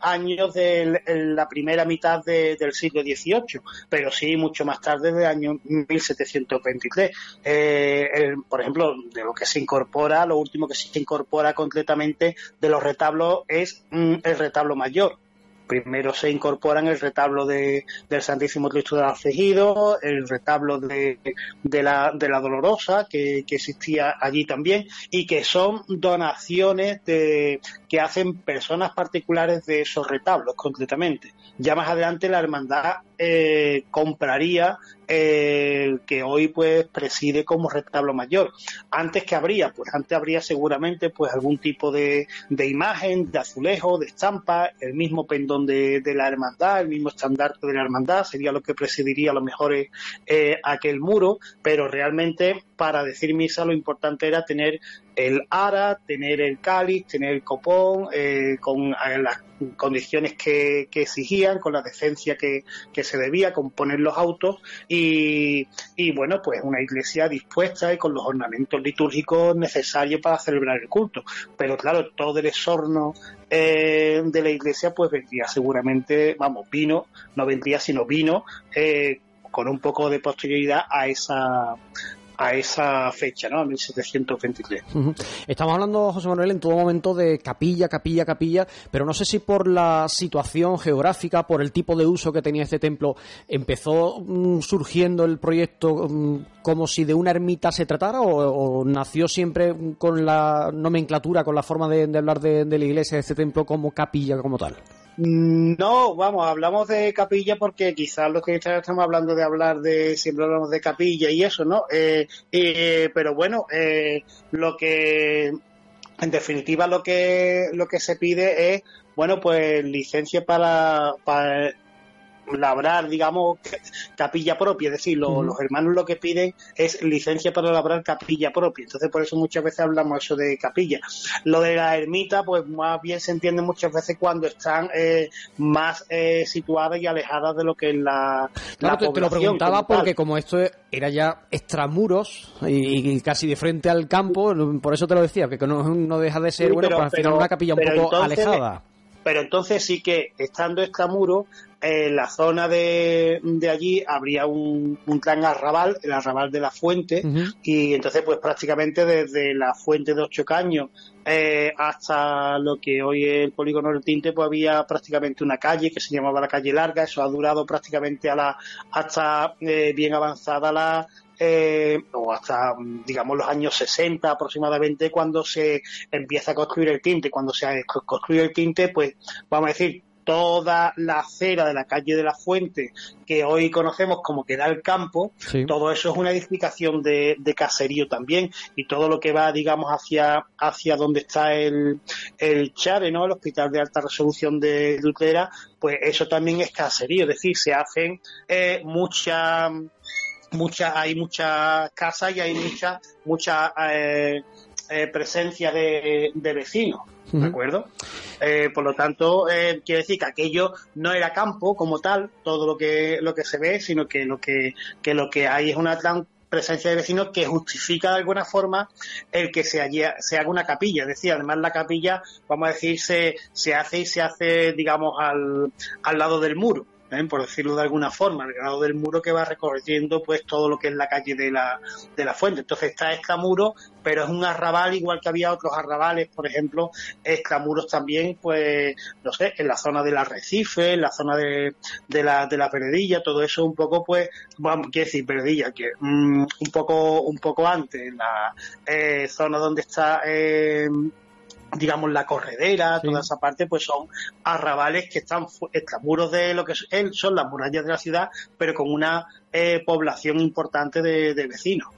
años de la primera mitad del siglo XVIII, pero sí mucho más tarde del año 1723. Eh, por ejemplo, de lo que se incorpora, lo último que se incorpora completamente de los retablos es mm, el retablo mayor, primero se incorporan el retablo de, del Santísimo Cristo de Alcegido, el retablo de, de, la, de la Dolorosa, que, que, existía allí también, y que son donaciones de, que hacen personas particulares de esos retablos, concretamente. Ya más adelante la hermandad eh, compraría el que hoy pues preside como retablo mayor. Antes que habría, pues antes habría seguramente pues algún tipo de, de imagen, de azulejo, de estampa, el mismo pendón de, de, la hermandad, el mismo estandarte de la hermandad, sería lo que presidiría a lo mejor eh, aquel muro, pero realmente para decir misa lo importante era tener el ara, tener el cáliz, tener el copón, eh, con eh, las condiciones que, exigían, con la decencia que, se debía, con poner los autos y, bueno, pues una iglesia dispuesta y con los ornamentos litúrgicos necesarios para celebrar el culto. Pero claro, todo el esorno eh, de la iglesia pues vendría seguramente, vamos, vino, no vendría sino vino, con un poco de posterioridad a esa a esa fecha, ¿no? A 1723. Estamos hablando, José Manuel, en todo momento de capilla, capilla, capilla, pero no sé si por la situación geográfica, por el tipo de uso que tenía este templo, empezó mm, surgiendo el proyecto mm, como si de una ermita se tratara o, nació siempre con la nomenclatura, con la forma de, hablar de, de la iglesia de este templo como capilla como tal. Mm, no, vamos, hablamos de capilla porque quizás lo que estamos hablando de hablar de, siempre hablamos de capilla y eso, ¿no? Eh, eh, pero bueno, eh, lo que, en definitiva, lo que, lo que se pide es, bueno, pues licencia para, para labrar, digamos, capilla propia, es decir, los hermanos lo que piden es licencia para labrar capilla propia, entonces por eso muchas veces hablamos eso de capilla. Lo de la ermita, pues más bien se entiende muchas veces cuando están eh, más eh, situadas y alejadas de lo que es la... Claro, te, lo preguntaba porque como esto era ya extramuros y, casi de frente al campo, por eso te lo decía, que no, deja de ser, bueno, para pues, una capilla un poco alejada pero entonces sí que estando extramuros en la zona de, de allí habría un, un, gran arrabal, el arrabal de la fuente, y entonces pues prácticamente desde la fuente de Ocho Caños eh, hasta lo que hoy es el polígono del Tinte, pues había prácticamente una calle que se llamaba la calle larga, eso ha durado prácticamente a la, hasta eh, bien avanzada la, eh, o hasta, digamos, los años 60 aproximadamente, cuando se empieza a construir el tinte. Cuando se construye el tinte, pues vamos a decir, toda la acera de la calle de la Fuente, que hoy conocemos como que da el campo, todo eso es una edificación de, caserío también, y todo lo que va, digamos, hacia, hacia donde está el, el Chare, ¿no? El Hospital de Alta Resolución de Lutera, pues eso también es caserío, es decir, se hacen eh, muchas mucha, hay muchas casas y hay mucha, mucha eh, eh, presencia de, de vecinos. ¿De acuerdo? Eh, por lo tanto, eh, quiere decir que aquello no era campo como tal, todo lo que, lo que se ve, sino que lo que, que lo que hay es una gran presencia de vecinos que justifica de alguna forma el que se, se haga una capilla. Es decir, además la capilla, vamos a decir, se, se hace y se hace, digamos, al, al lado del muro. Por decirlo de alguna forma, al grado del muro que va recorriendo pues todo lo que es la calle de la, de la fuente. Entonces está extramuros, pero es un arrabal igual que había otros arrabales, por ejemplo, extramuros también, pues, no sé, en la zona del arrecife, en la zona de, de la, de la Peredilla, todo eso un poco, pues, vamos, quiero decir, Peredilla, que mm, un poco, un poco antes, en la eh, zona donde está eh, digamos, la corredera, toda esa parte, pues son arrabales que están extramuros de lo que son las murallas de la ciudad, pero con una eh, población importante de, vecinos.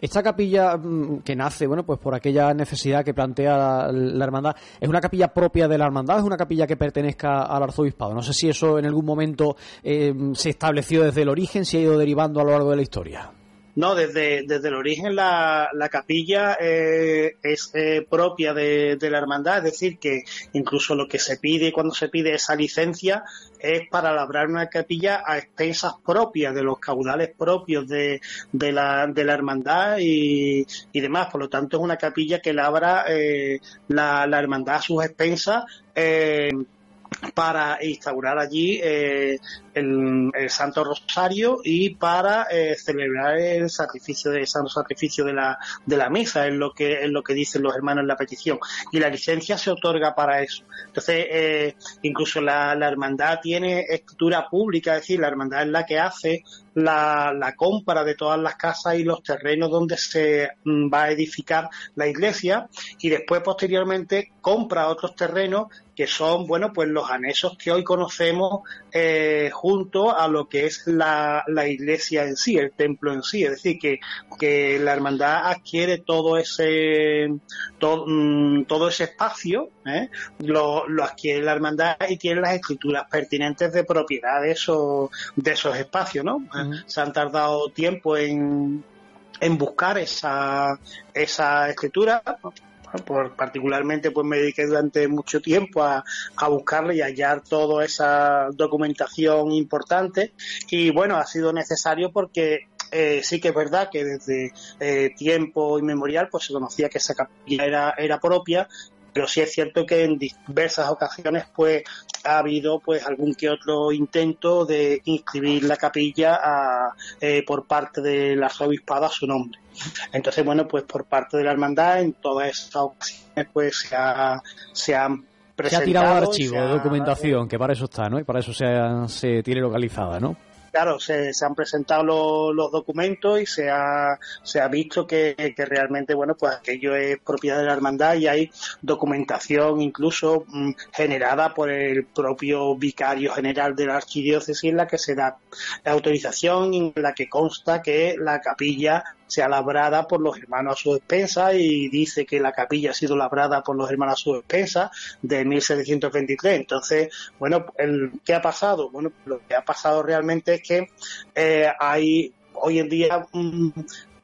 Esta capilla mm, que nace, bueno, pues por aquella necesidad que plantea la, hermandad, ¿es una capilla propia de la hermandad es una capilla que pertenezca al arzobispado? No sé si eso en algún momento eh, se estableció desde el origen, si ha ido derivando a lo largo de la historia. No, desde, desde el origen la, la capilla eh, es eh, propia de, de, la hermandad, es decir, que incluso lo que se pide cuando se pide esa licencia es para labrar una capilla a expensas propias de los caudales propios de, de, la, de la hermandad y, y demás. Por lo tanto, es una capilla que labra eh, la, la hermandad a sus expensas para instaurar allí eh, el, Santo Rosario y para eh, celebrar el sacrificio de santo sacrificio de la de la misa es lo que es lo que dicen los hermanos en la petición. Y la licencia se otorga para eso. Entonces eh, incluso la, la hermandad tiene escritura pública es decir la hermandad es la que hace la, la, compra de todas las casas y los terrenos donde se mm, va a edificar la iglesia y después posteriormente compra otros terrenos que son, bueno, pues los anexos que hoy conocemos eh, a lo que es la, la, iglesia en sí, el templo en sí. Es decir, que, que la hermandad adquiere todo ese, todo, mm, todo ese espacio, ¿eh? lo, lo, adquiere la hermandad y tiene las escrituras pertinentes de propiedad de esos, de esos espacios, ¿no? Se han tardado tiempo en, en buscar esa, esa escritura, por, particularmente pues me dediqué durante mucho tiempo a, a buscarle y hallar toda esa documentación importante. Y bueno ha sido necesario porque eh, sí que es verdad que desde eh, tiempo inmemorial pues se conocía que esa capilla era, era propia pero sí es cierto que en diversas ocasiones pues ha habido pues algún que otro intento de inscribir la capilla eh, por parte de la arzobispado a su nombre. Entonces, bueno, pues por parte de la hermandad en todas esas ocasiones pues se, ha, se han presentado... Se ha tirado archivo, de documentación, que para eso está, ¿no? Y para eso se, se tiene localizada, ¿no? Claro, se, han presentado los, documentos y se ha, se ha visto que, realmente, bueno, pues aquello es propiedad de la hermandad y hay documentación incluso mm, generada por el propio vicario general de la archidiócesis en la que se da la autorización en la que consta que la capilla sea labrada por los hermanos a su expensas y dice que la capilla ha sido labrada por los hermanos a su expensas de 1723. Entonces, bueno, el, ¿qué ha pasado? Bueno, lo que ha pasado realmente es que eh, hay hoy en día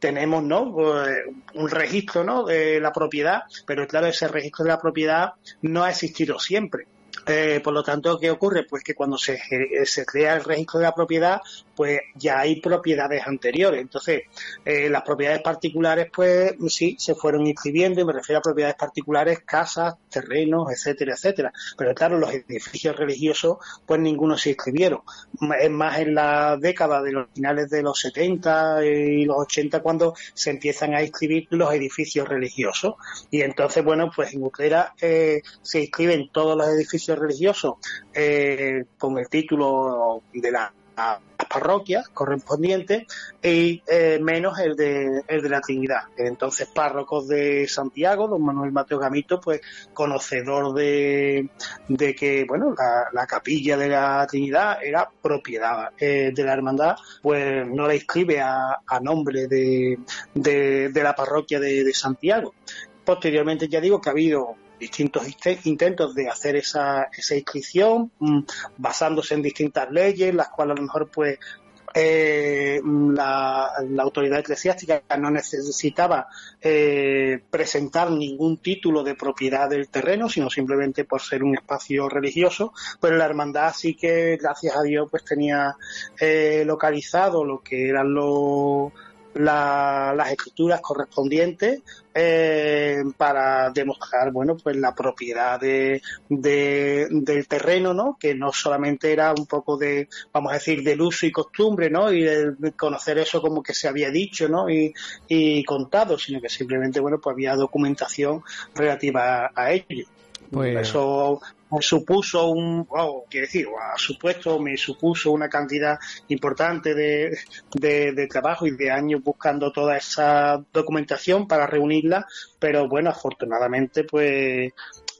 tenemos ¿no? Pues, un registro ¿no? de la propiedad, pero claro, ese registro de la propiedad no ha existido siempre. Eh, por lo tanto, ¿qué ocurre? Pues que cuando se, se, crea el registro de la propiedad, pues ya hay propiedades anteriores. Entonces, eh, las propiedades particulares, pues sí, se fueron inscribiendo, y me refiero a propiedades particulares, casas, terrenos, etcétera, etcétera. Pero claro, los edificios religiosos, pues ninguno se inscribieron. Es más en la década de los finales de los 70 y los 80 cuando se empiezan a inscribir los edificios religiosos. Y entonces, bueno, pues en Utrera eh, se inscriben todos los edificios religiosos eh, con el título de la a las parroquias correspondientes y eh, menos el de, el de la Trinidad. Entonces, párrocos de Santiago, don Manuel Mateo Gamito, pues conocedor de, de que, bueno, la, capilla de la Trinidad era propiedad eh, de la hermandad, pues no la inscribe a, nombre de, de, la parroquia de Santiago. Posteriormente ya digo que ha habido distintos intentos de hacer esa, esa inscripción mm, basándose en distintas leyes, las cuales a lo mejor pues eh, la, autoridad eclesiástica no necesitaba eh, presentar ningún título de propiedad del terreno, sino simplemente por ser un espacio religioso, pero la hermandad sí que, gracias a Dios, pues tenía eh, localizado lo que eran los las escrituras correspondientes eh, para demostrar bueno pues la propiedad de, del terreno no que no solamente era un poco de vamos a decir del uso y costumbre no y de conocer eso como que se había dicho no y, y contado sino que simplemente bueno pues había documentación relativa a, ello. Pues... eso supuso un, oh, quiero decir, ha supuesto, me supuso una cantidad importante de, de, trabajo y de años buscando toda esa documentación para reunirla, pero bueno, afortunadamente pues,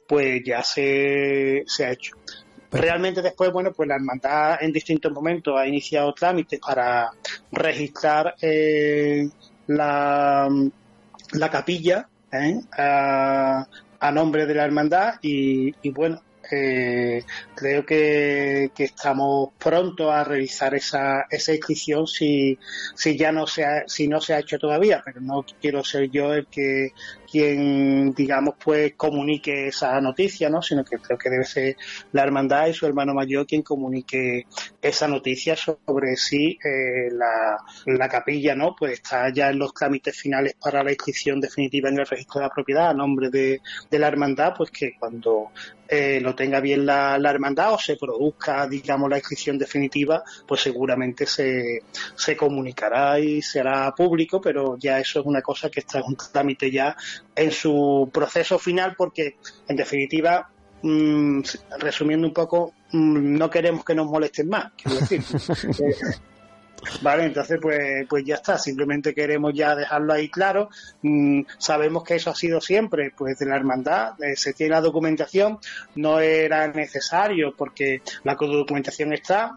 pues ya se, se ha hecho. Realmente después, bueno, pues la hermandad en distintos momentos ha iniciado trámites para registrar eh, la, la capilla ¿eh? a, a, nombre de la hermandad y, y bueno, eh, creo que, estamos pronto a revisar esa, esa inscripción si, si ya no se ha, si no se ha hecho todavía, pero no quiero ser yo el que quien, digamos, pues comunique esa noticia, ¿no? Sino que creo que debe ser la hermandad y su hermano mayor quien comunique esa noticia sobre si eh, la, la, capilla, ¿no? Pues está ya en los trámites finales para la inscripción definitiva en el registro de la propiedad a nombre de, de la hermandad, pues que cuando eh, lo tenga bien la, hermandad o se produzca, digamos, la inscripción definitiva, pues seguramente se, se comunicará y será público, pero ya eso es una cosa que está en un trámite ya en su proceso final, porque en definitiva Mm, resumiendo un poco, mm, no queremos que nos molesten más, quiero decir. <laughs> Eh, vale, entonces pues, pues ya está, simplemente queremos ya dejarlo ahí claro. Mm, sabemos que eso ha sido siempre pues de la hermandad, eh, se tiene la documentación, no era necesario porque la documentación está,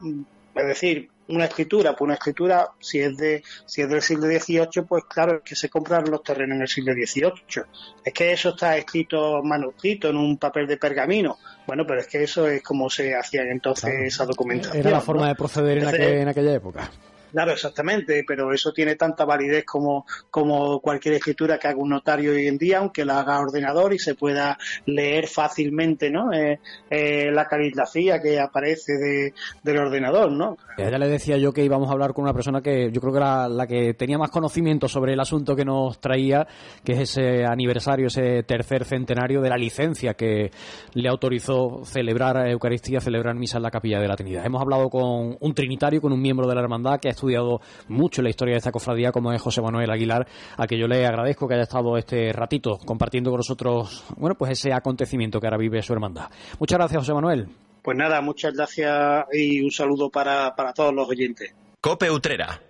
es decir, una escritura, pues una escritura, si es de si es del siglo XVIII, pues claro, es que se compraron los terrenos en el siglo XVIII. Es que eso está escrito manuscrito en un papel de pergamino. Bueno, pero es que eso es como se hacía entonces esa documentación. Era la forma de proceder en aquella época. Claro, exactamente, pero eso tiene tanta validez como, como cualquier escritura que haga un notario hoy en día, aunque la haga ordenador y se pueda leer fácilmente, ¿no? Eh, eh, la caligrafía que aparece de, del ordenador, ¿no? Ya le decía yo que íbamos a hablar con una persona que yo creo que era la que tenía más conocimiento sobre el asunto que nos traía, que es ese aniversario, ese tercer centenario de la licencia que le autorizó celebrar Eucaristía, celebrar misa en la Capilla de la Trinidad. Hemos hablado con un trinitario, con un miembro de la hermandad que ha estudiado mucho la historia de esta cofradía, como es José Manuel Aguilar, a que yo le agradezco que haya estado este ratito compartiendo con nosotros, bueno, pues ese acontecimiento que ahora vive su hermandad. Muchas gracias, José Manuel. Pues nada, muchas gracias y un saludo para, para todos los oyentes. Cope Utrera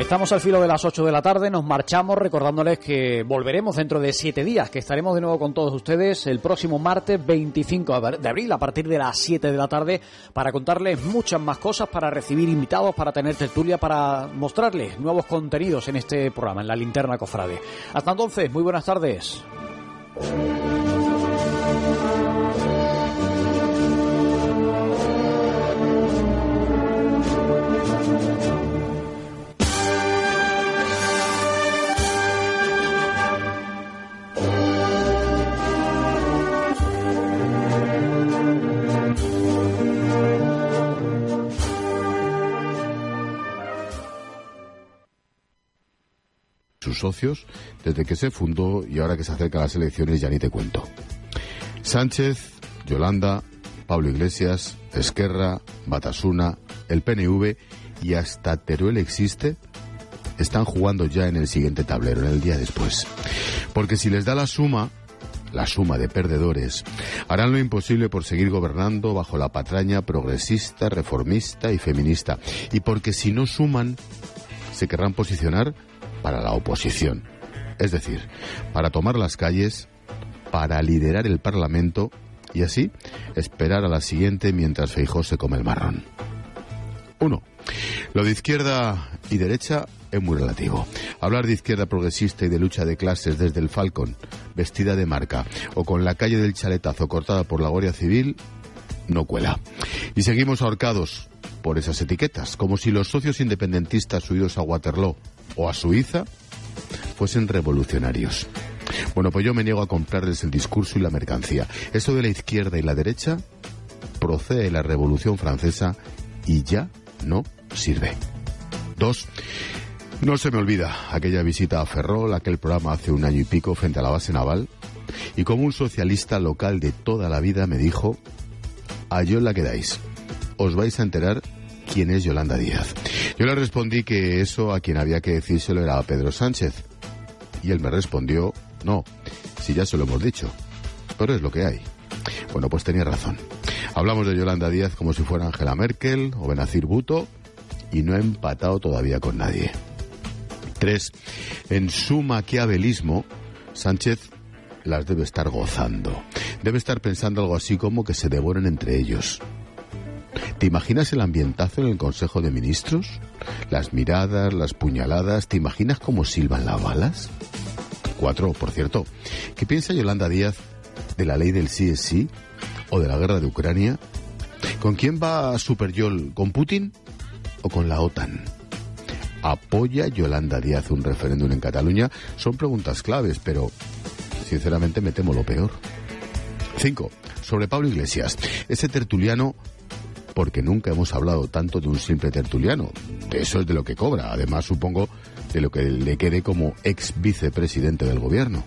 Estamos al filo de las 8 de la tarde, nos marchamos recordándoles que volveremos dentro de 7 días, que estaremos de nuevo con todos ustedes el próximo martes 25 de abril a partir de las 7 de la tarde para contarles muchas más cosas, para recibir invitados, para tener tertulia, para mostrarles nuevos contenidos en este programa, en la linterna cofrade. Hasta entonces, muy buenas tardes. Socios desde que se fundó y ahora que se acercan las elecciones ya ni te cuento. Sánchez, Yolanda, Pablo Iglesias, Esquerra, Batasuna, el PNV y hasta Teruel existe, están jugando ya en el siguiente tablero, en el día después. Porque si les da la suma, la suma de perdedores, harán lo imposible por seguir gobernando bajo la patraña progresista, reformista y feminista. Y porque si no suman, se querrán posicionar para la oposición. Es decir, para tomar las calles, para liderar el Parlamento y así esperar a la siguiente mientras Feijó se come el marrón. Uno, lo de izquierda y derecha es muy relativo. Hablar de izquierda progresista y de lucha de clases desde el Falcon, vestida de marca, o con la calle del chaletazo cortada por la Guardia Civil, no cuela. Y seguimos ahorcados por esas etiquetas, como si los socios independentistas huidos a Waterloo o a Suiza fuesen revolucionarios. Bueno, pues yo me niego a comprarles el discurso y la mercancía. Eso de la izquierda y la derecha procede de la Revolución Francesa y ya no sirve. Dos, no se me olvida aquella visita a Ferrol, aquel programa hace un año y pico frente a la base naval, y como un socialista local de toda la vida me dijo, a yo la quedáis, os vais a enterar quién es Yolanda Díaz. Yo le respondí que eso a quien había que decírselo era a Pedro Sánchez. Y él me respondió, no, si ya se lo hemos dicho. Pero es lo que hay. Bueno, pues tenía razón. Hablamos de Yolanda Díaz como si fuera Angela Merkel o Benazir Buto y no ha empatado todavía con nadie. Tres, en su maquiavelismo, Sánchez las debe estar gozando. Debe estar pensando algo así como que se devoren entre ellos. ¿Te imaginas el ambientazo en el Consejo de Ministros? Las miradas, las puñaladas, ¿te imaginas cómo silban las balas? Cuatro, por cierto. ¿Qué piensa Yolanda Díaz de la ley del sí es sí o de la guerra de Ucrania? ¿Con quién va Super Yol? ¿Con Putin o con la OTAN? ¿Apoya Yolanda Díaz un referéndum en Cataluña? Son preguntas claves, pero sinceramente me temo lo peor. 5. Sobre Pablo Iglesias. Ese tertuliano porque nunca hemos hablado tanto de un simple tertuliano. De eso es de lo que cobra. Además, supongo, de lo que le quede como ex vicepresidente del gobierno.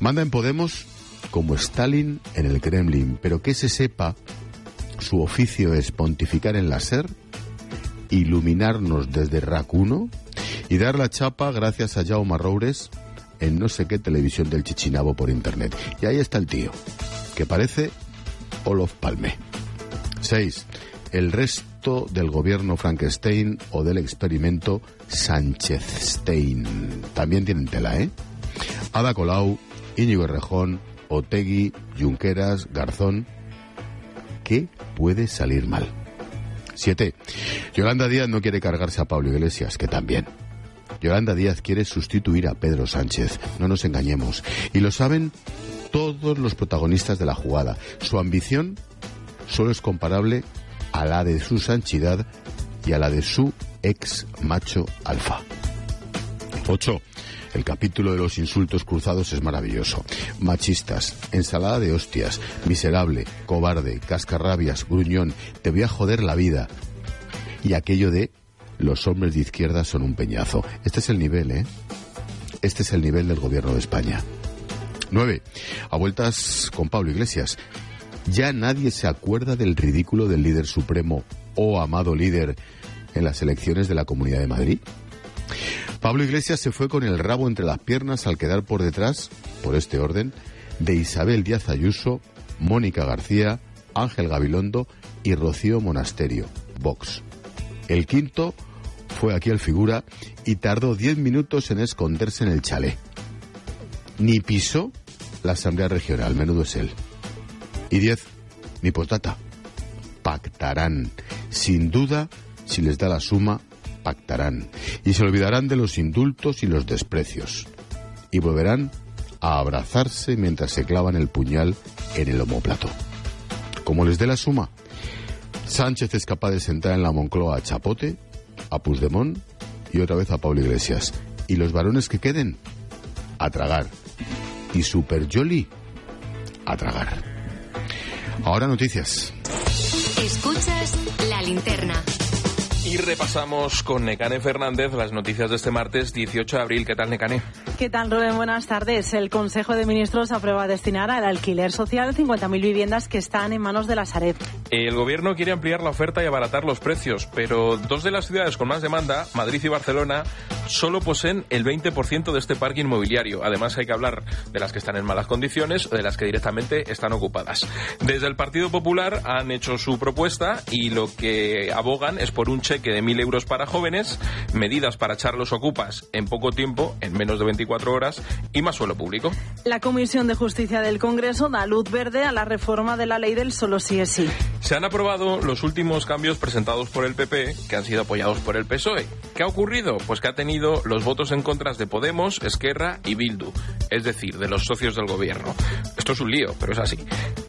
Manda en Podemos como Stalin en el Kremlin, pero que se sepa, su oficio es pontificar en la SER, iluminarnos desde Racuno y dar la chapa gracias a Jaume Roures en no sé qué televisión del Chichinabo por internet. Y ahí está el tío, que parece Olof Palme. 6. El resto del gobierno Frankenstein o del experimento Sánchez-Stein. También tienen tela, ¿eh? Ada Colau, Íñigo Errejón, Otegui, Junqueras, Garzón. ¿Qué puede salir mal? 7. Yolanda Díaz no quiere cargarse a Pablo Iglesias, que también. Yolanda Díaz quiere sustituir a Pedro Sánchez, no nos engañemos. Y lo saben todos los protagonistas de la jugada. Su ambición solo es comparable a la de su sanchidad y a la de su ex macho alfa. 8. El capítulo de los insultos cruzados es maravilloso. Machistas, ensalada de hostias, miserable, cobarde, cascarrabias, gruñón, te voy a joder la vida. Y aquello de los hombres de izquierda son un peñazo. Este es el nivel, ¿eh? Este es el nivel del gobierno de España. 9. A vueltas con Pablo Iglesias. Ya nadie se acuerda del ridículo del líder supremo o amado líder en las elecciones de la Comunidad de Madrid. Pablo Iglesias se fue con el rabo entre las piernas al quedar por detrás, por este orden, de Isabel Díaz Ayuso, Mónica García, Ángel Gabilondo y Rocío Monasterio, Vox. El quinto fue aquí el figura y tardó diez minutos en esconderse en el chalet. Ni pisó la Asamblea Regional, menudo es él. Y diez, ni postdata. Pactarán. Sin duda, si les da la suma, pactarán y se olvidarán de los indultos y los desprecios y volverán a abrazarse mientras se clavan el puñal en el homoplato. Como les dé la suma, Sánchez es capaz de sentar en la Moncloa a Chapote, a Puigdemont y otra vez a Pablo Iglesias. Y los varones que queden, a tragar. Y Super Jolly, a tragar. Ahora noticias. Escuchas la linterna. Y repasamos con Necane Fernández las noticias de este martes 18 de abril. ¿Qué tal, Necane? ¿Qué tal, Rubén? Buenas tardes. El Consejo de Ministros aprueba destinar al alquiler social 50.000 viviendas que están en manos de la Sareb. El gobierno quiere ampliar la oferta y abaratar los precios, pero dos de las ciudades con más demanda, Madrid y Barcelona, solo poseen el 20% de este parque inmobiliario. Además, hay que hablar de las que están en malas condiciones o de las que directamente están ocupadas. Desde el Partido Popular han hecho su propuesta y lo que abogan es por un cheque de 1.000 euros para jóvenes, medidas para echar los ocupas en poco tiempo, en menos de 24 horas, y más suelo público. La Comisión de Justicia del Congreso da luz verde a la reforma de la ley del solo sí es sí. Se han aprobado los últimos cambios presentados por el PP, que han sido apoyados por el PSOE. ¿Qué ha ocurrido? Pues que ha tenido los votos en contra de Podemos, Esquerra y Bildu, es decir, de los socios del gobierno. Esto es un lío, pero es así.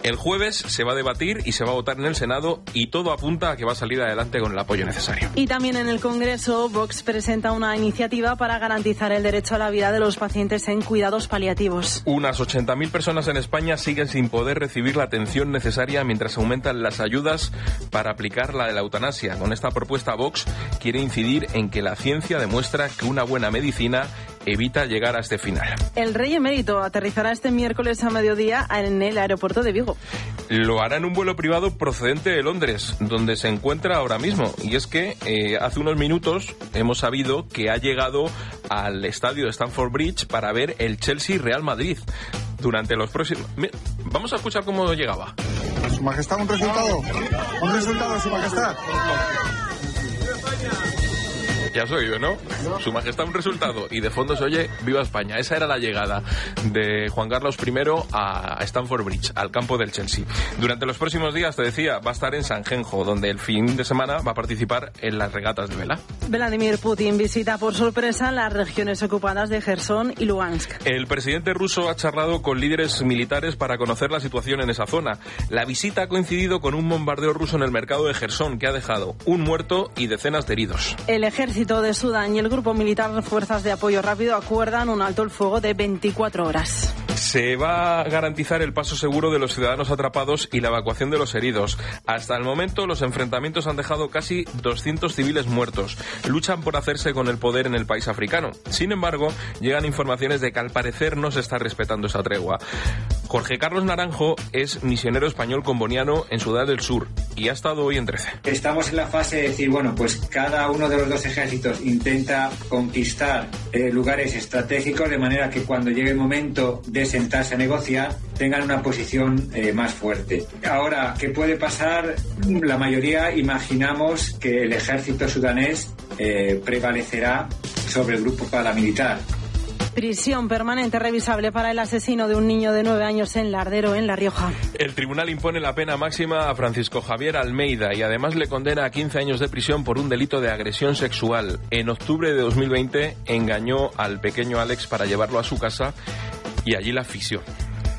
El jueves se va a debatir y se va a votar en el Senado y todo apunta a que va a salir adelante con el apoyo necesario. Y también en el Congreso, Vox presenta una iniciativa para garantizar el derecho a la vida de los pacientes en cuidados paliativos. Unas 80.000 personas en España siguen sin poder recibir la atención necesaria mientras aumentan las ayudas para aplicar la de la eutanasia. Con esta propuesta, Vox quiere incidir en que la ciencia demuestra que una buena medicina evita llegar a este final. El rey emérito aterrizará este miércoles a mediodía en el aeropuerto de Vigo. Lo hará en un vuelo privado procedente de Londres, donde se encuentra ahora mismo. Y es que eh, hace unos minutos hemos sabido que ha llegado al estadio de Stamford Bridge para ver el Chelsea Real Madrid. Durante los próximos... Vamos a escuchar cómo llegaba. Su Majestad, un resultado. Un resultado, Su Majestad. Ya has oído, ¿no? Su Majestad un resultado y de fondo se oye Viva España. Esa era la llegada de Juan Carlos I a Stamford Bridge, al campo del Chelsea. Durante los próximos días, te decía, va a estar en San Genjo, donde el fin de semana va a participar en las regatas de vela. Vladimir Putin visita por sorpresa las regiones ocupadas de Gerson y Lugansk. El presidente ruso ha charlado con líderes militares para conocer la situación en esa zona. La visita ha coincidido con un bombardeo ruso en el mercado de Gerson que ha dejado un muerto y decenas de heridos. El ejército de Sudán y el grupo militar Fuerzas de Apoyo Rápido acuerdan un alto el fuego de 24 horas. Se va a garantizar el paso seguro de los ciudadanos atrapados y la evacuación de los heridos. Hasta el momento, los enfrentamientos han dejado casi 200 civiles muertos. Luchan por hacerse con el poder en el país africano. Sin embargo, llegan informaciones de que al parecer no se está respetando esa tregua. Jorge Carlos Naranjo es misionero español comboniano en Sudán del Sur y ha estado hoy en 13. Estamos en la fase de decir, bueno, pues cada uno de los dos ejércitos intenta conquistar eh, lugares estratégicos de manera que cuando llegue el momento de sentarse a negociar tengan una posición eh, más fuerte. Ahora, ¿qué puede pasar? La mayoría imaginamos que el ejército sudanés eh, prevalecerá sobre el grupo paramilitar. Prisión permanente revisable para el asesino de un niño de nueve años en Lardero, en La Rioja. El tribunal impone la pena máxima a Francisco Javier Almeida y además le condena a 15 años de prisión por un delito de agresión sexual. En octubre de 2020 engañó al pequeño Alex para llevarlo a su casa y allí la asfixió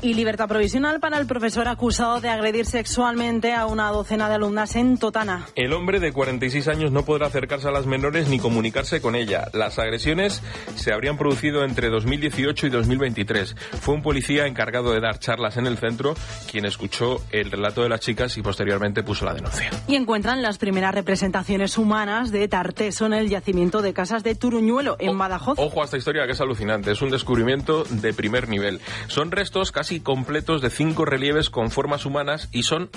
y libertad provisional para el profesor acusado de agredir sexualmente a una docena de alumnas en Totana. El hombre de 46 años no podrá acercarse a las menores ni comunicarse con ella. Las agresiones se habrían producido entre 2018 y 2023. Fue un policía encargado de dar charlas en el centro quien escuchó el relato de las chicas y posteriormente puso la denuncia. Y encuentran las primeras representaciones humanas de Tarteso en el yacimiento de casas de Turuñuelo, en Badajoz. Ojo a esta historia que es alucinante. Es un descubrimiento de primer nivel. Son restos casi completos de cinco relieves con formas humanas y son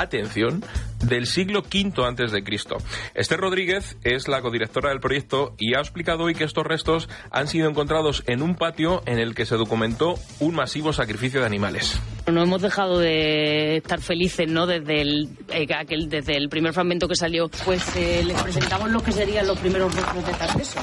atención, del siglo V antes de Cristo. Esther Rodríguez es la codirectora del proyecto y ha explicado hoy que estos restos han sido encontrados en un patio en el que se documentó un masivo sacrificio de animales. No hemos dejado de estar felices, ¿no? Desde el, eh, aquel, desde el primer fragmento que salió, pues eh, les presentamos lo que serían los primeros restos de Tarteso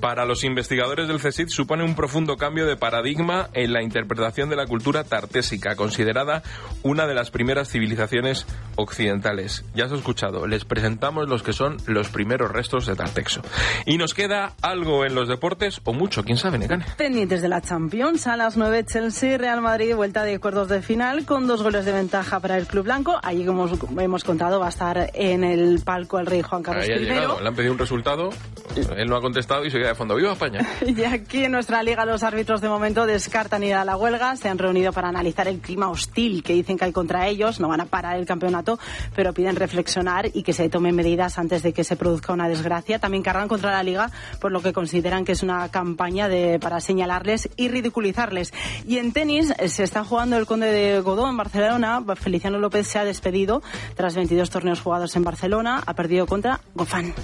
para los investigadores del CSIC supone un profundo cambio de paradigma en la interpretación de la cultura tartésica, considerada una de las primeras civilizaciones occidentales. Ya has escuchado, les presentamos los que son los primeros restos de Tartexo. Y nos queda algo en los deportes, o mucho, quién sabe, Necane. Pendientes de la Champions, a las 9 Chelsea, Real Madrid, vuelta de cuartos de final, con dos goles de ventaja para el Club Blanco. Allí, como hemos contado, va a estar en el palco el rey Juan Carlos Ahí I. Le han pedido un resultado, él no ha contestado y se queda de fondo. ¡Viva España! <laughs> Y aquí en nuestra liga los árbitros de momento descartan ir a la huelga. Se han reunido para analizar el clima hostil que dicen que hay contra ellos. No van a parar el campeonato, pero piden reflexionar y que se tomen medidas antes de que se produzca una desgracia. También cargan contra la liga por lo que consideran que es una campaña de, para señalarles y ridiculizarles. Y en tenis se está jugando el Conde de Godó en Barcelona. Feliciano López se ha despedido tras 22 torneos jugados en Barcelona. Ha perdido contra Gofán.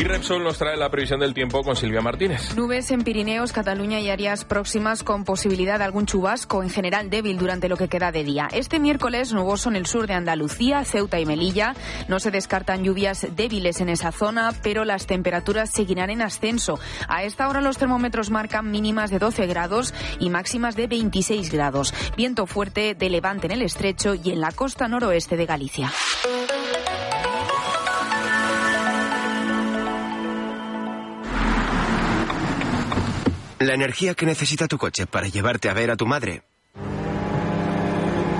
Y Repsol nos trae la previsión del tiempo con Silvia Martínez. Nubes en Pirineos, Cataluña y áreas próximas con posibilidad de algún chubasco, en general débil durante lo que queda de día. Este miércoles nuboso en el sur de Andalucía, Ceuta y Melilla. No se descartan lluvias débiles en esa zona, pero las temperaturas seguirán en ascenso. A esta hora los termómetros marcan mínimas de 12 grados y máximas de 26 grados. Viento fuerte de levante en el estrecho y en la costa noroeste de Galicia. La energía que necesita tu coche para llevarte a ver a tu madre.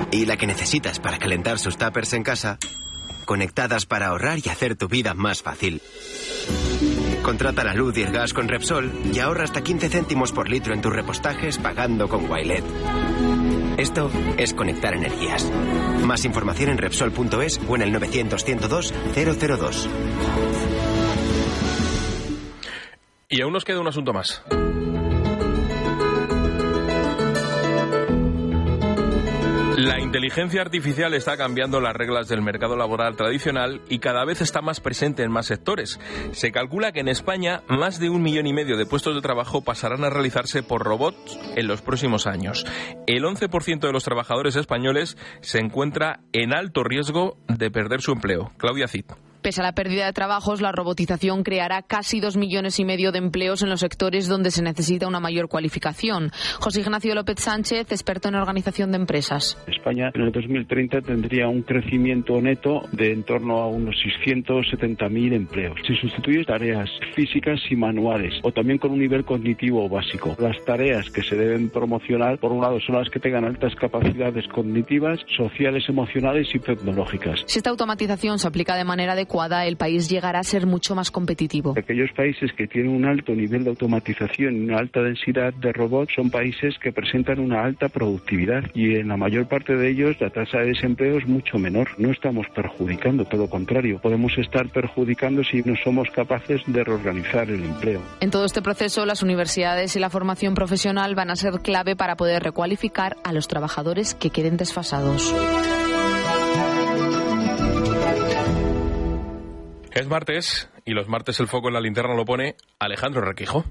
Y la que necesitas para calentar sus tuppers en casa. Conectadas para ahorrar y hacer tu vida más fácil. Contrata la luz y el gas con Repsol y ahorra hasta 15 céntimos por litro en tus repostajes pagando con Wilet. Esto es conectar energías. Más información en Repsol.es o en el 900 102 002. Y aún nos queda un asunto más. La inteligencia artificial está cambiando las reglas del mercado laboral tradicional y cada vez está más presente en más sectores. Se calcula que en España más de un millón y medio de puestos de trabajo pasarán a realizarse por robots en los próximos años. El 11% de los trabajadores españoles se encuentra en alto riesgo de perder su empleo. Claudia Cid. Pese a la pérdida de trabajos, la robotización creará casi dos millones y medio de empleos en los sectores donde se necesita una mayor cualificación. José Ignacio López Sánchez, experto en organización de empresas. España en el 2030 tendría un crecimiento neto de en torno a unos 670.000 empleos. Si sustituye tareas físicas y manuales o también con un nivel cognitivo básico. Las tareas que se deben promocionar, por un lado, son las que tengan altas capacidades cognitivas, sociales, emocionales y tecnológicas. Si esta automatización se aplica de manera adecuada, el país llegará a ser mucho más competitivo. Aquellos países que tienen un alto nivel de automatización y una alta densidad de robots son países que presentan una alta productividad y en la mayor parte de ellos la tasa de desempleo es mucho menor. No estamos perjudicando, todo lo contrario, podemos estar perjudicando si no somos capaces de reorganizar el empleo. En todo este proceso, las universidades y la formación profesional van a ser clave para poder recualificar a los trabajadores que queden desfasados. Es martes y los martes el foco en la linterna lo pone Alejandro Requijo.